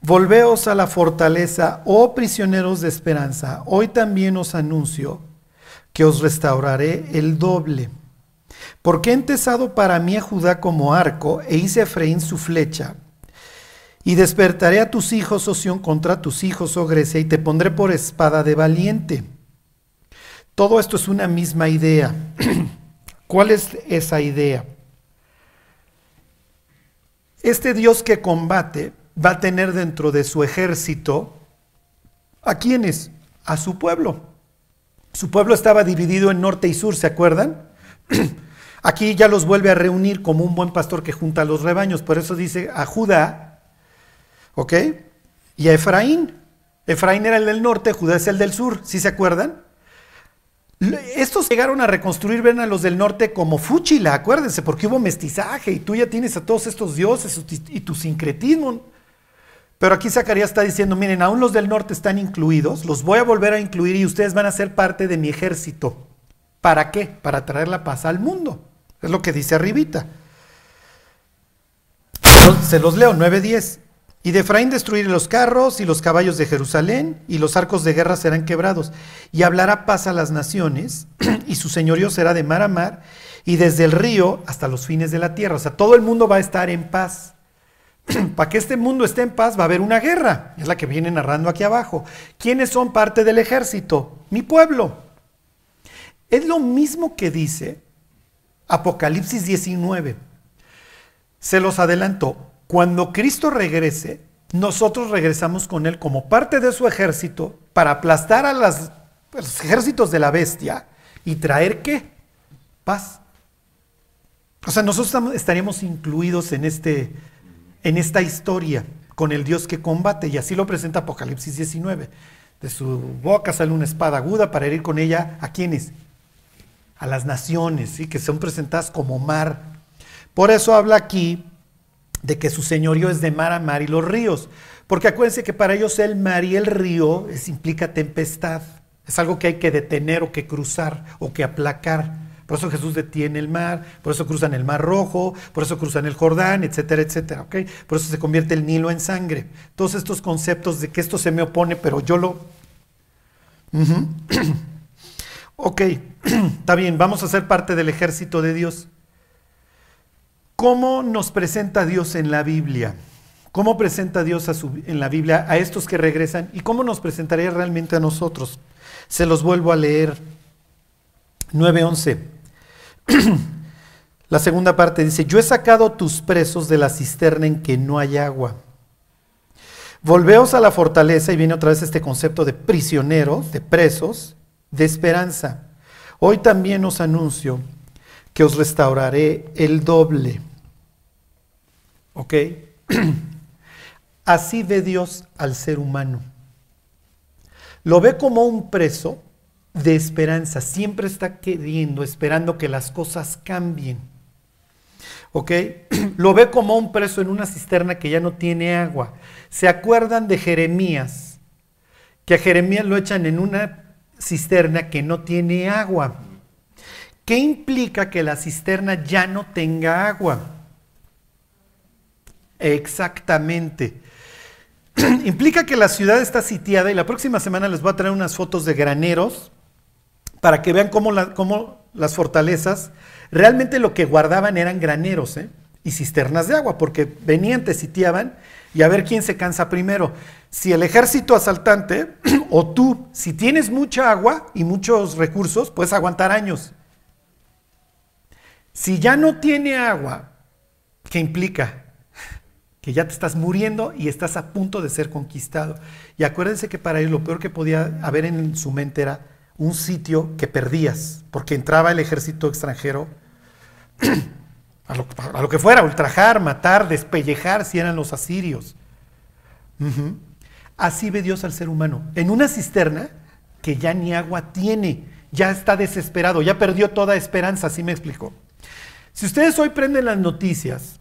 Volveos a la fortaleza, oh prisioneros de esperanza. Hoy también os anuncio que os restauraré el doble. Porque he entesado para mí a Judá como arco e hice a Efraín su flecha. Y despertaré a tus hijos, oh Sión, contra tus hijos, oh Grecia, y te pondré por espada de valiente. Todo esto es una misma idea. [clears throat] ¿Cuál es esa idea? Este Dios que combate va a tener dentro de su ejército a quiénes? A su pueblo. Su pueblo estaba dividido en norte y sur, ¿se acuerdan? [clears throat] Aquí ya los vuelve a reunir como un buen pastor que junta a los rebaños. Por eso dice a Judá, ¿ok? Y a Efraín. Efraín era el del norte, Judá es el del sur, ¿sí se acuerdan? Estos llegaron a reconstruir, ven a los del norte como fúchila, acuérdense, porque hubo mestizaje y tú ya tienes a todos estos dioses y tu sincretismo. Pero aquí Zacarías está diciendo, miren, aún los del norte están incluidos, los voy a volver a incluir y ustedes van a ser parte de mi ejército. ¿Para qué? Para traer la paz al mundo. Es lo que dice arribita. Se los leo, 9.10. Y de Efraín destruiré los carros y los caballos de Jerusalén, y los arcos de guerra serán quebrados. Y hablará paz a las naciones, [clears throat] y su señorío será de mar a mar, y desde el río hasta los fines de la tierra. O sea, todo el mundo va a estar en paz. [clears throat] Para que este mundo esté en paz va a haber una guerra. Es la que viene narrando aquí abajo. ¿Quiénes son parte del ejército? Mi pueblo. Es lo mismo que dice Apocalipsis 19. Se los adelanto. Cuando Cristo regrese, nosotros regresamos con Él como parte de su ejército para aplastar a los ejércitos de la bestia y traer qué? Paz. O sea, nosotros estaríamos incluidos en, este, en esta historia con el Dios que combate y así lo presenta Apocalipsis 19. De su boca sale una espada aguda para herir con ella a quienes? A las naciones, ¿sí? que son presentadas como mar. Por eso habla aquí de que su señorío es de mar a mar y los ríos. Porque acuérdense que para ellos el mar y el río es, implica tempestad. Es algo que hay que detener o que cruzar o que aplacar. Por eso Jesús detiene el mar, por eso cruzan el mar rojo, por eso cruzan el Jordán, etcétera, etcétera. ¿okay? Por eso se convierte el Nilo en sangre. Todos estos conceptos de que esto se me opone, pero yo lo... [coughs] Ok, [coughs] está bien, vamos a ser parte del ejército de Dios. ¿Cómo nos presenta Dios en la Biblia? ¿Cómo presenta Dios en la Biblia a estos que regresan? ¿Y cómo nos presentaría realmente a nosotros? Se los vuelvo a leer. 9.11. [clears throat] la segunda parte dice, yo he sacado tus presos de la cisterna en que no hay agua. Volveos a la fortaleza, y viene otra vez este concepto de prisioneros, de presos, de esperanza. Hoy también os anuncio que os restauraré el doble. ¿Ok? [clears throat] Así ve Dios al ser humano. Lo ve como un preso de esperanza. Siempre está queriendo, esperando que las cosas cambien. ¿Ok? [clears throat] Lo ve como un preso en una cisterna que ya no tiene agua. ¿Se acuerdan de Jeremías? Que a Jeremías lo echan en una cisterna que no tiene agua. ¿Qué implica que la cisterna ya no tenga agua? Exactamente. [clears throat] implica que la ciudad está sitiada y la próxima semana les voy a traer unas fotos de graneros para que vean cómo, la- cómo las fortalezas realmente lo que guardaban eran graneros ¿eh? y cisternas de agua, porque venían, te sitiaban y a ver quién se cansa primero. Si el ejército asaltante [clears throat] o tú, si tienes mucha agua y muchos recursos, puedes aguantar años. Si ya no tiene agua, ¿qué implica? Que ya te estás muriendo y estás a punto de ser conquistado. Y acuérdense que para ellos lo peor que podía haber en su mente era un sitio que perdías, porque entraba el ejército extranjero [clears throat] a lo, que fuera, ultrajar, matar, despellejar, si eran los asirios. Así ve Dios al ser humano, en una cisterna que ya ni agua tiene, ya está desesperado, ya perdió toda esperanza, así me explicó. Si ustedes hoy prenden las noticias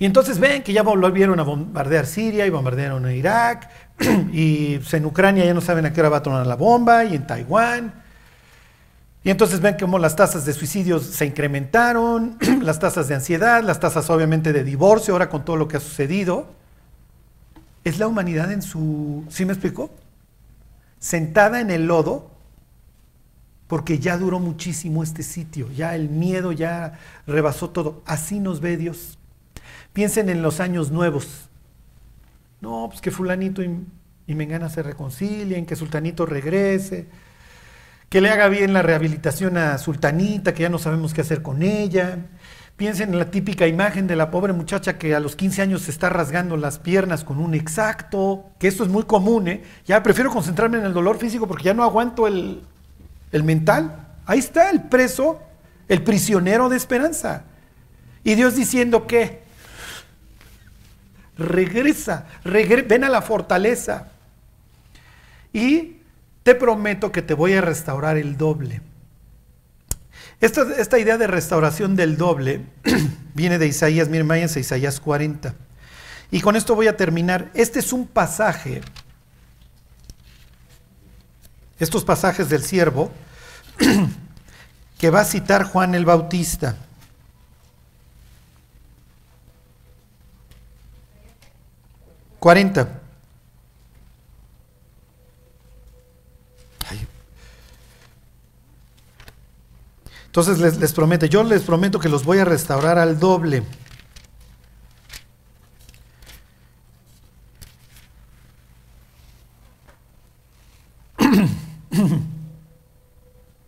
y entonces ven que ya volvieron a bombardear Siria y bombardearon Irak [clears throat] y pues, en Ucrania ya no saben a qué hora va a tronar la bomba y en Taiwán. Y entonces ven cómo las tasas de suicidios se incrementaron, [clears throat] las tasas de ansiedad, las tasas obviamente de divorcio, ahora con todo lo que ha sucedido. Es la humanidad en su, ¿sí me explicó? Sentada en el lodo, porque ya duró muchísimo este sitio, ya el miedo ya rebasó todo. Así nos ve Dios. Piensen en los años nuevos. No, pues que fulanito y, y Mengana se reconcilien, que sultanito regrese, que le haga bien la rehabilitación a sultanita, que ya no sabemos qué hacer con ella. Piensen en la típica imagen de la pobre muchacha que a los 15 años se está rasgando las piernas con un exacto, que esto es muy común, ¿eh? Ya prefiero concentrarme en el dolor físico porque ya no aguanto el, el mental. Ahí está el preso, el prisionero de esperanza. Y Dios diciendo que regresa, regre- ven a la fortaleza. Y te prometo que te voy a restaurar el doble. Esta, esta idea de restauración del doble [clears throat] viene de Isaías, miren, váyanse a Isaías 40. Y con esto voy a terminar. Este es un pasaje, estos pasajes del siervo, [clears throat] que va a citar Juan el Bautista. Cuarenta. Ay. Entonces les, les prometo, yo les prometo que los voy a restaurar al doble. [clears throat]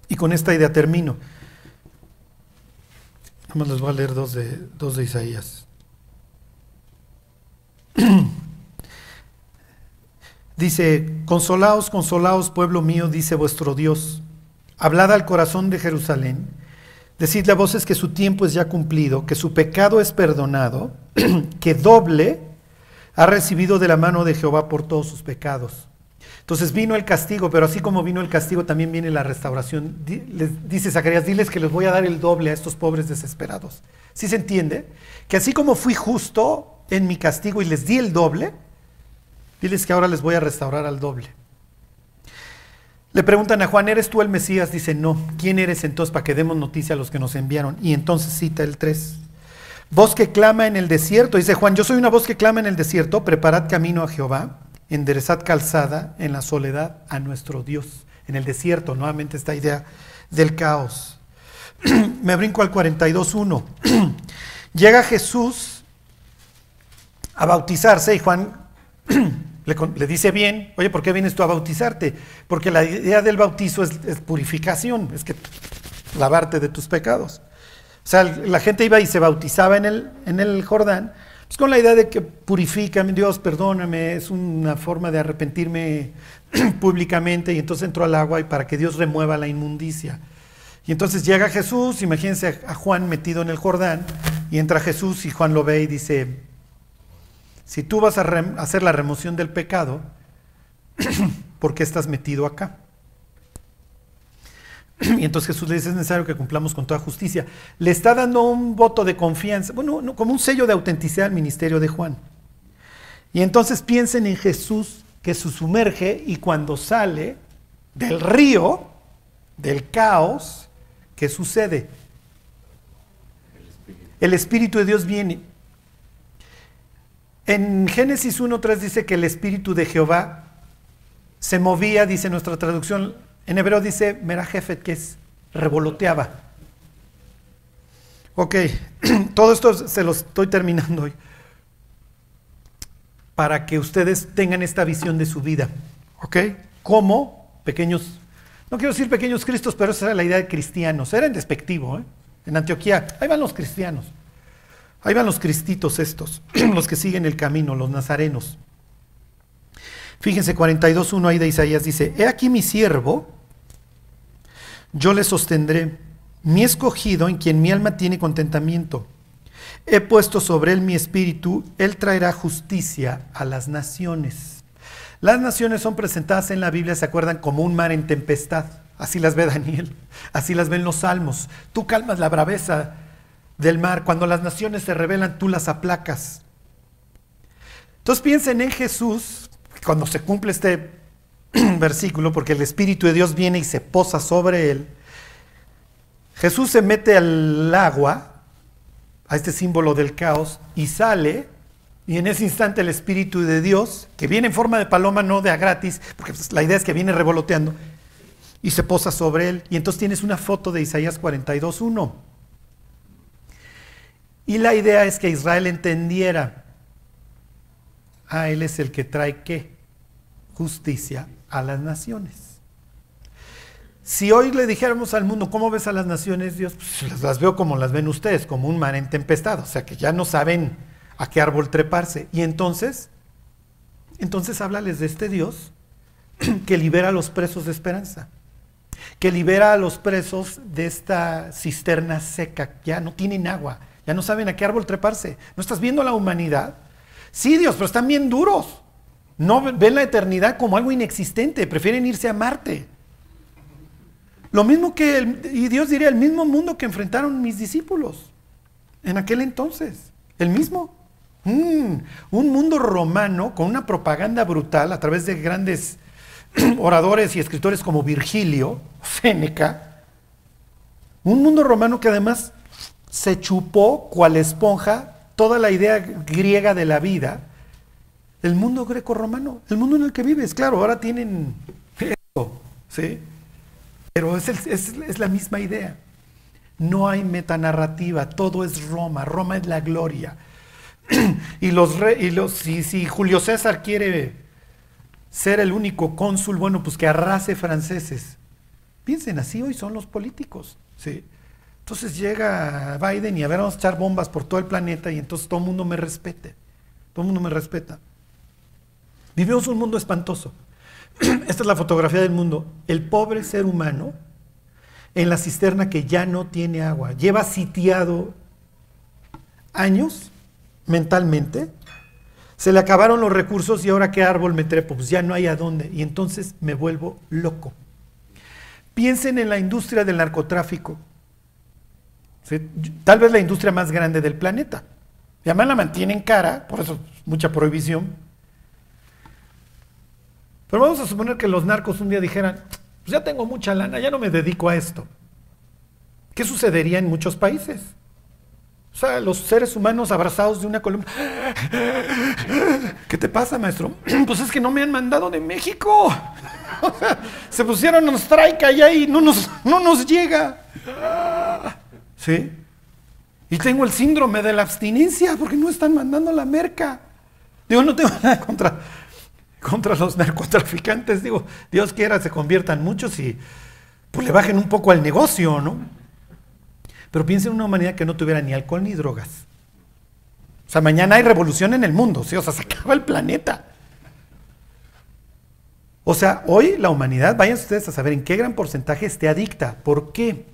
Y con esta idea termino. Nada más les voy a leer dos de, dos de Isaías. [clears throat] Dice, consolaos, consolaos, pueblo mío, dice vuestro Dios. Hablad al corazón de Jerusalén. Decidle a voces que su tiempo es ya cumplido, que su pecado es perdonado, [clears throat] que doble ha recibido de la mano de Jehová por todos sus pecados. Entonces vino el castigo, pero así como vino el castigo, también viene la restauración. Les- dice Zacarías, diles que les voy a dar el doble a estos pobres desesperados. ¿Sí se entiende? Que así como fui justo en mi castigo y les di el doble, diles que ahora les voy a restaurar al doble. Le preguntan a Juan, ¿eres tú el Mesías? Dice, no. ¿Quién eres entonces para que demos noticia a los que nos enviaron? Y entonces cita el 3. Voz que clama en el desierto. Dice Juan, yo soy una voz que clama en el desierto. Preparad camino a Jehová. Enderezad calzada en la soledad a nuestro Dios. En el desierto, nuevamente esta idea del caos. [clears throat] Me brinco al 42.1. [clears throat] Llega Jesús a bautizarse y Juan [clears throat] le, dice bien, oye, ¿por qué vienes tú a bautizarte? Porque la idea del bautizo es, purificación, es que lavarte de tus pecados. O sea, la gente iba y se bautizaba en el, en el Jordán, pues con la idea de que purifícame, Dios, perdóname, es una forma de arrepentirme [clears throat] públicamente y entonces entró al agua y para que Dios remueva la inmundicia. Y entonces llega Jesús, imagínense a Juan metido en el Jordán, y entra Jesús y Juan lo ve y dice, si tú vas a hacer la remoción del pecado, [clears throat] ¿por qué estás metido acá? [clears throat] Y entonces Jesús le dice, es necesario que cumplamos con toda justicia. Le está dando un voto de confianza, bueno, no, como un sello de autenticidad al ministerio de Juan. Y entonces piensen en Jesús que se sumerge y cuando sale del río, del caos, ¿qué sucede? El Espíritu de Dios viene. En Génesis 1.3 dice que el Espíritu de Jehová se movía, dice nuestra traducción, en hebreo dice Merajefet, que es revoloteaba. Ok, [clears throat] todo esto se lo estoy terminando hoy para que ustedes tengan esta visión de su vida. ¿Ok? Como pequeños, no quiero decir pequeños cristos, pero esa era la idea de cristianos. Era en despectivo, ¿eh? En Antioquía, ahí van los cristianos. Ahí van los cristitos estos, [clears throat] los que siguen el camino, los nazarenos. Fíjense, 42.1 ahí de Isaías dice, he aquí mi siervo, yo le sostendré, mi escogido en quien mi alma tiene contentamiento. He puesto sobre él mi espíritu, él traerá justicia a las naciones. Las naciones son presentadas en la Biblia, se acuerdan, como un mar en tempestad. Así las ve Daniel, así las ven los salmos. Tú calmas la braveza del mar. Cuando las naciones se rebelan, tú las aplacas. Entonces piensen en Jesús, cuando se cumple este [clears throat] versículo, porque el Espíritu de Dios viene y se posa sobre él. Jesús se mete al agua a este símbolo del caos y sale, y en ese instante el Espíritu de Dios, que viene en forma de paloma, no de a gratis, porque pues, la idea es que viene revoloteando, y se posa sobre él. Y entonces tienes una foto de Isaías 42.1. Y la idea es que Israel entendiera, ah, Él es el que trae qué? Justicia a las naciones. Si hoy le dijéramos al mundo, ¿cómo ves a las naciones, Dios? Pues las veo como las ven ustedes, como un mar en tempestad, o sea que ya no saben a qué árbol treparse. Y entonces, entonces háblales de este Dios [clears throat] que libera a los presos de esperanza, que libera a los presos de esta cisterna seca, ya no tienen agua, ya no saben a qué árbol treparse. ¿No estás viendo la humanidad? Sí, Dios, pero están bien duros. No ven la eternidad como algo inexistente, prefieren irse a Marte. Lo mismo que, y Dios diría, el mismo mundo que enfrentaron mis discípulos en aquel entonces. El mismo. Mm, un mundo romano con una propaganda brutal a través de grandes [clears throat] oradores y escritores como Virgilio, [laughs] Séneca. Un mundo romano que además se chupó cual esponja toda la idea griega de la vida. El mundo greco-romano, el mundo en el que vives, claro, ahora tienen eso, ¿sí? Pero es, es, la misma idea. No hay metanarrativa, todo es Roma, Roma es la gloria. [clears throat] y los, y los si, si, Julio César quiere ser el único cónsul, bueno, pues que arrase franceses. Piensen así, hoy son los políticos. ¿sí? Entonces llega Biden y a ver, vamos a echar bombas por todo el planeta y entonces todo el mundo me respete. Todo el mundo me respeta. Vivimos un mundo espantoso. [clears throat] Esta es la fotografía del mundo. El pobre ser humano en la cisterna que ya no tiene agua. Lleva sitiado años mentalmente. Se le acabaron los recursos y ahora qué árbol me trepo. Pues ya no hay a dónde. Y entonces me vuelvo loco. Piensen en la industria del narcotráfico. Tal vez la industria más grande del planeta. Y además la mantienen cara, por eso mucha prohibición pero vamos a suponer que los narcos un día dijeran, pues ya tengo mucha lana, ya no me dedico a esto. ¿Qué sucedería en muchos países? O sea, los seres humanos abrazados de una columna. ¿Qué te pasa, maestro? [clears throat] Pues es que no me han mandado de México. [laughs] O sea, se pusieron un strike allá y no nos, no nos llega. ¿Sí? Y tengo el síndrome de la abstinencia porque no están mandando la merca. Digo, no tengo [laughs] nada contra contra los narcotraficantes. Digo, Dios quiera se conviertan muchos y pues le bajen un poco al negocio, ¿no? Pero piensen en una humanidad que no tuviera ni alcohol ni drogas. O sea, mañana hay revolución en el mundo, ¿sí? o sea, se acaba el planeta. O sea, hoy la humanidad, vayan ustedes a saber en qué gran porcentaje esté adicta. ¿Por qué?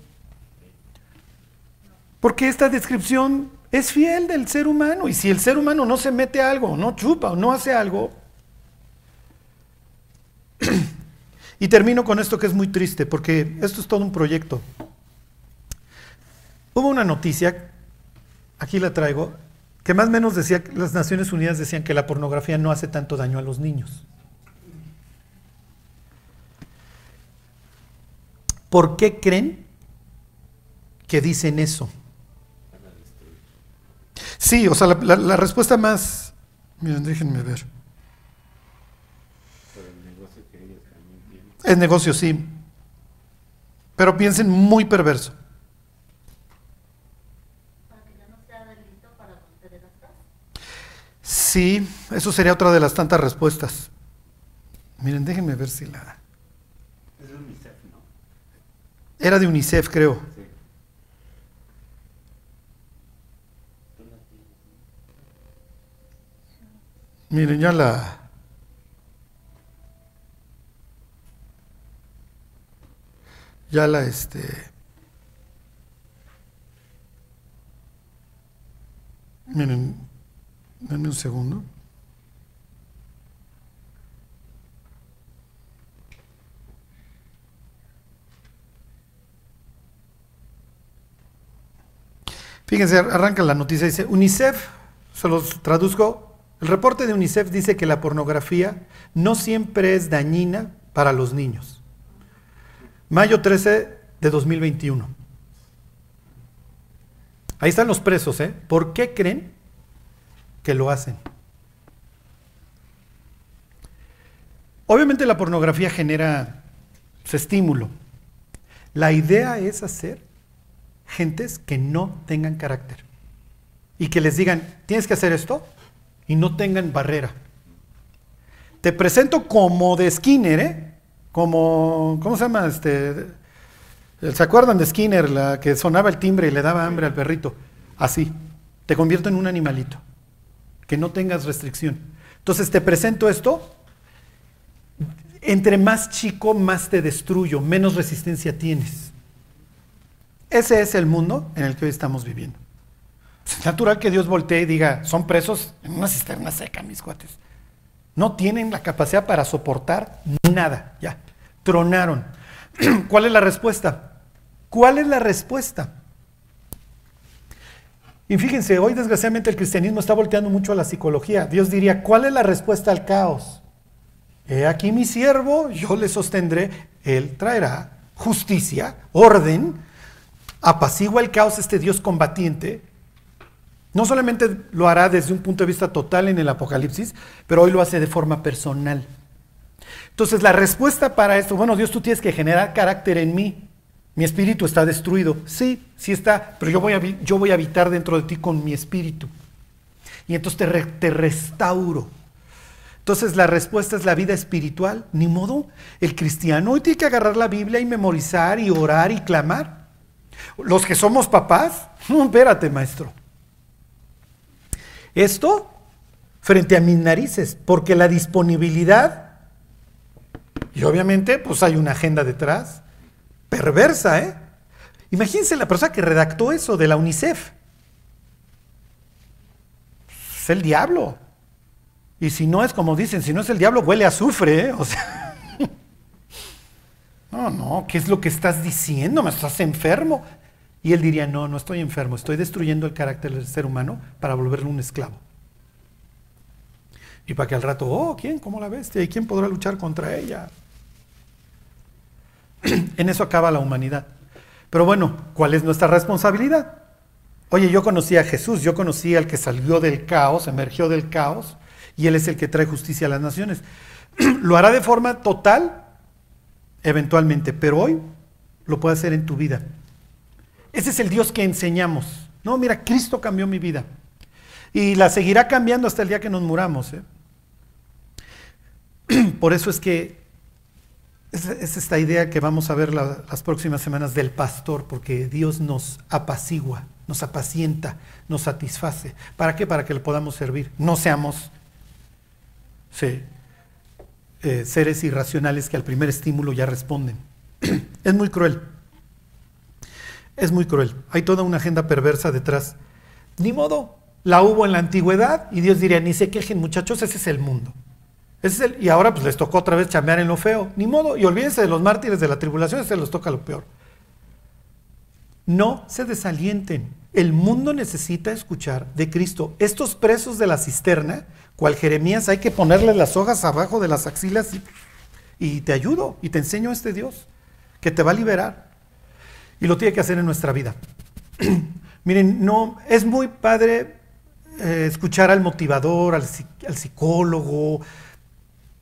Porque esta descripción es fiel del ser humano. Y si el ser humano no se mete algo, no chupa o no hace algo, [clears throat] y termino con esto que es muy triste, porque esto es todo un proyecto. Hubo una noticia, aquí la traigo, que más o menos decía, las Naciones Unidas decían que la pornografía no hace tanto daño a los niños. ¿Por qué creen que dicen eso. Sí, o sea, la, la- la respuesta más... Miren, déjenme ver. Es negocio, sí. Pero piensen muy perverso. Sí, eso sería otra de las tantas respuestas. Miren, déjenme ver si la... Es UNICEF, ¿no? Era de UNICEF, creo. Sí. Miren, ya la... Ya la, este... Miren, denme un segundo. Fíjense, arranca la noticia, dice, UNICEF, se los traduzco, el reporte de UNICEF dice que la pornografía no siempre es dañina para los niños. Mayo 13 de 2021. Ahí están los presos, ¿eh? ¿Por qué creen que lo hacen? Obviamente la pornografía genera su estímulo. La idea es hacer gentes que no tengan carácter y que les digan, tienes que hacer esto y no tengan barrera. Te presento como de Skinner, ¿eh? Como, ¿cómo se llama? Este, ¿Se acuerdan de Skinner, la que sonaba el timbre y le daba hambre al perrito? Así, te convierto en un animalito, que no tengas restricción. Entonces te presento esto, entre más chico, más te destruyo, menos resistencia tienes. Ese es el mundo en el que hoy estamos viviendo. Es natural que Dios voltee y diga, son presos en una cisterna seca, mis cuates. No tienen la capacidad para soportar nada, ya. Tronaron. [clears throat] ¿Cuál es la respuesta? ¿Cuál es la respuesta? Y fíjense, hoy desgraciadamente el cristianismo está volteando mucho a la psicología. Dios diría, ¿cuál es la respuesta al caos? He aquí mi siervo, yo le sostendré, él traerá justicia, orden, apacigua el caos este Dios combatiente. No solamente lo hará desde un punto de vista total en el Apocalipsis, pero hoy lo hace de forma personal. Entonces la respuesta para esto, bueno, Dios tú tienes que generar carácter en mí. Mi espíritu está destruido. Sí, sí está, pero yo voy a, yo voy a habitar dentro de ti con mi espíritu. Y entonces te, te restauro. Entonces la respuesta es la vida espiritual. Ni modo. El cristiano hoy tiene que agarrar la Biblia y memorizar y orar y clamar. Los que somos papás, [laughs] no, espérate, maestro. Esto frente a mis narices, porque la disponibilidad, y obviamente pues hay una agenda detrás, perversa, ¿eh? Imagínense la persona que redactó eso de la UNICEF. Es el diablo. Y si no es como dicen, si no es el diablo, huele a azufre, ¿eh? [laughs] No, no, ¿qué es lo que estás diciendo? ¿Me estás enfermo? Y él diría, no, no estoy enfermo, estoy destruyendo el carácter del ser humano para volverlo un esclavo. Y para que al rato, oh, ¿quién? ¿Cómo la bestia? ¿Y quién podrá luchar contra ella? [clears throat] en eso acaba la humanidad. Pero bueno, ¿cuál es nuestra responsabilidad? Oye, yo conocí a Jesús, yo conocí al que salió del caos, emergió del caos, y Él es el que trae justicia a las naciones. [clears throat] Lo hará de forma total, eventualmente, pero hoy lo puede hacer en tu vida. Ese es el Dios que enseñamos. No, mira, Cristo cambió mi vida. Y la seguirá cambiando hasta el día que nos muramos. ¿eh? [clears throat] Por eso es que es, es esta idea que vamos a ver la- las próximas semanas del pastor, porque Dios nos apacigua, nos apacienta, nos satisface. ¿Para qué? Para que le podamos servir. No seamos eh, seres irracionales que al primer estímulo ya responden. [clears throat] es muy cruel. Es muy cruel. Hay toda una agenda perversa detrás. Ni modo. La hubo en la antigüedad y Dios diría, ni se quejen muchachos, ese es el mundo. Ese es el- y ahora pues les tocó otra vez chambear en lo feo. Ni modo. Y olvídense de los mártires de la tribulación, se les toca lo peor. No se desalienten. El mundo necesita escuchar de Cristo. Estos presos de la cisterna, cual Jeremías, hay que ponerles las hojas abajo de las axilas y, y te ayudo y te enseño a este Dios que te va a liberar. Y lo tiene que hacer en nuestra vida. [clears throat] Miren, no, es muy padre eh, escuchar al motivador, al, al psicólogo,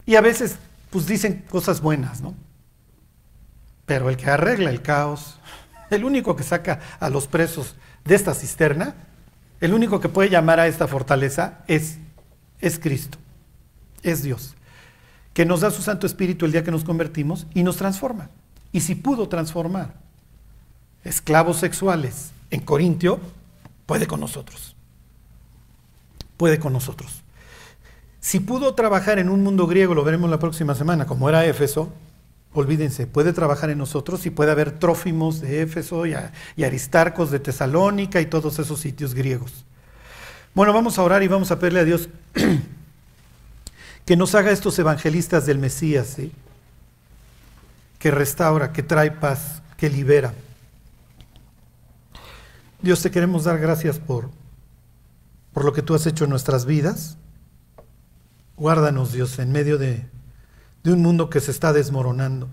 y a veces pues dicen cosas buenas, ¿no? Pero el que arregla el caos, [laughs] el único que saca a los presos de esta cisterna, el único que puede llamar a esta fortaleza es, es Cristo, es Dios, que nos da su Santo Espíritu el día que nos convertimos y nos transforma. Y si pudo transformar esclavos sexuales en Corintio, puede con nosotros. Puede con nosotros. Si pudo trabajar en un mundo griego, lo veremos la próxima semana, como era Éfeso, olvídense, puede trabajar en nosotros y puede haber trófimos de Éfeso y, aristarcos de Tesalónica y todos esos sitios griegos. Bueno, vamos a orar y vamos a pedirle a Dios [clears throat] que nos haga estos evangelistas del Mesías, ¿sí? que restaura, que trae paz, que libera. Dios, te queremos dar gracias por, por lo que tú has hecho en nuestras vidas. Guárdanos, Dios, en medio de, de un mundo que se está desmoronando.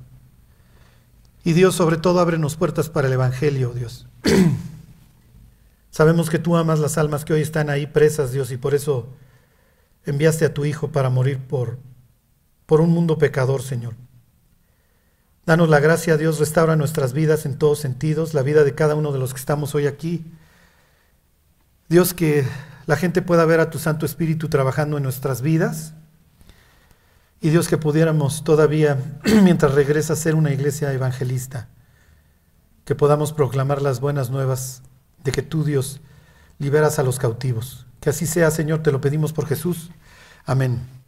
Y Dios, sobre todo, ábrenos puertas para el Evangelio, Dios. [clears throat] Sabemos que tú amas las almas que hoy están ahí presas, Dios, y por eso enviaste a tu Hijo para morir por, por un mundo pecador, Señor. Danos la gracia, Dios, restaura nuestras vidas en todos sentidos, la vida de cada uno de los que estamos hoy aquí. Dios, que la gente pueda ver a tu Santo Espíritu trabajando en nuestras vidas. Y Dios, que pudiéramos todavía, [clears throat] mientras regresa, ser una iglesia evangelista. Que podamos proclamar las buenas nuevas de que tú, Dios, liberas a los cautivos. Que así sea, Señor, te lo pedimos por Jesús. Amén.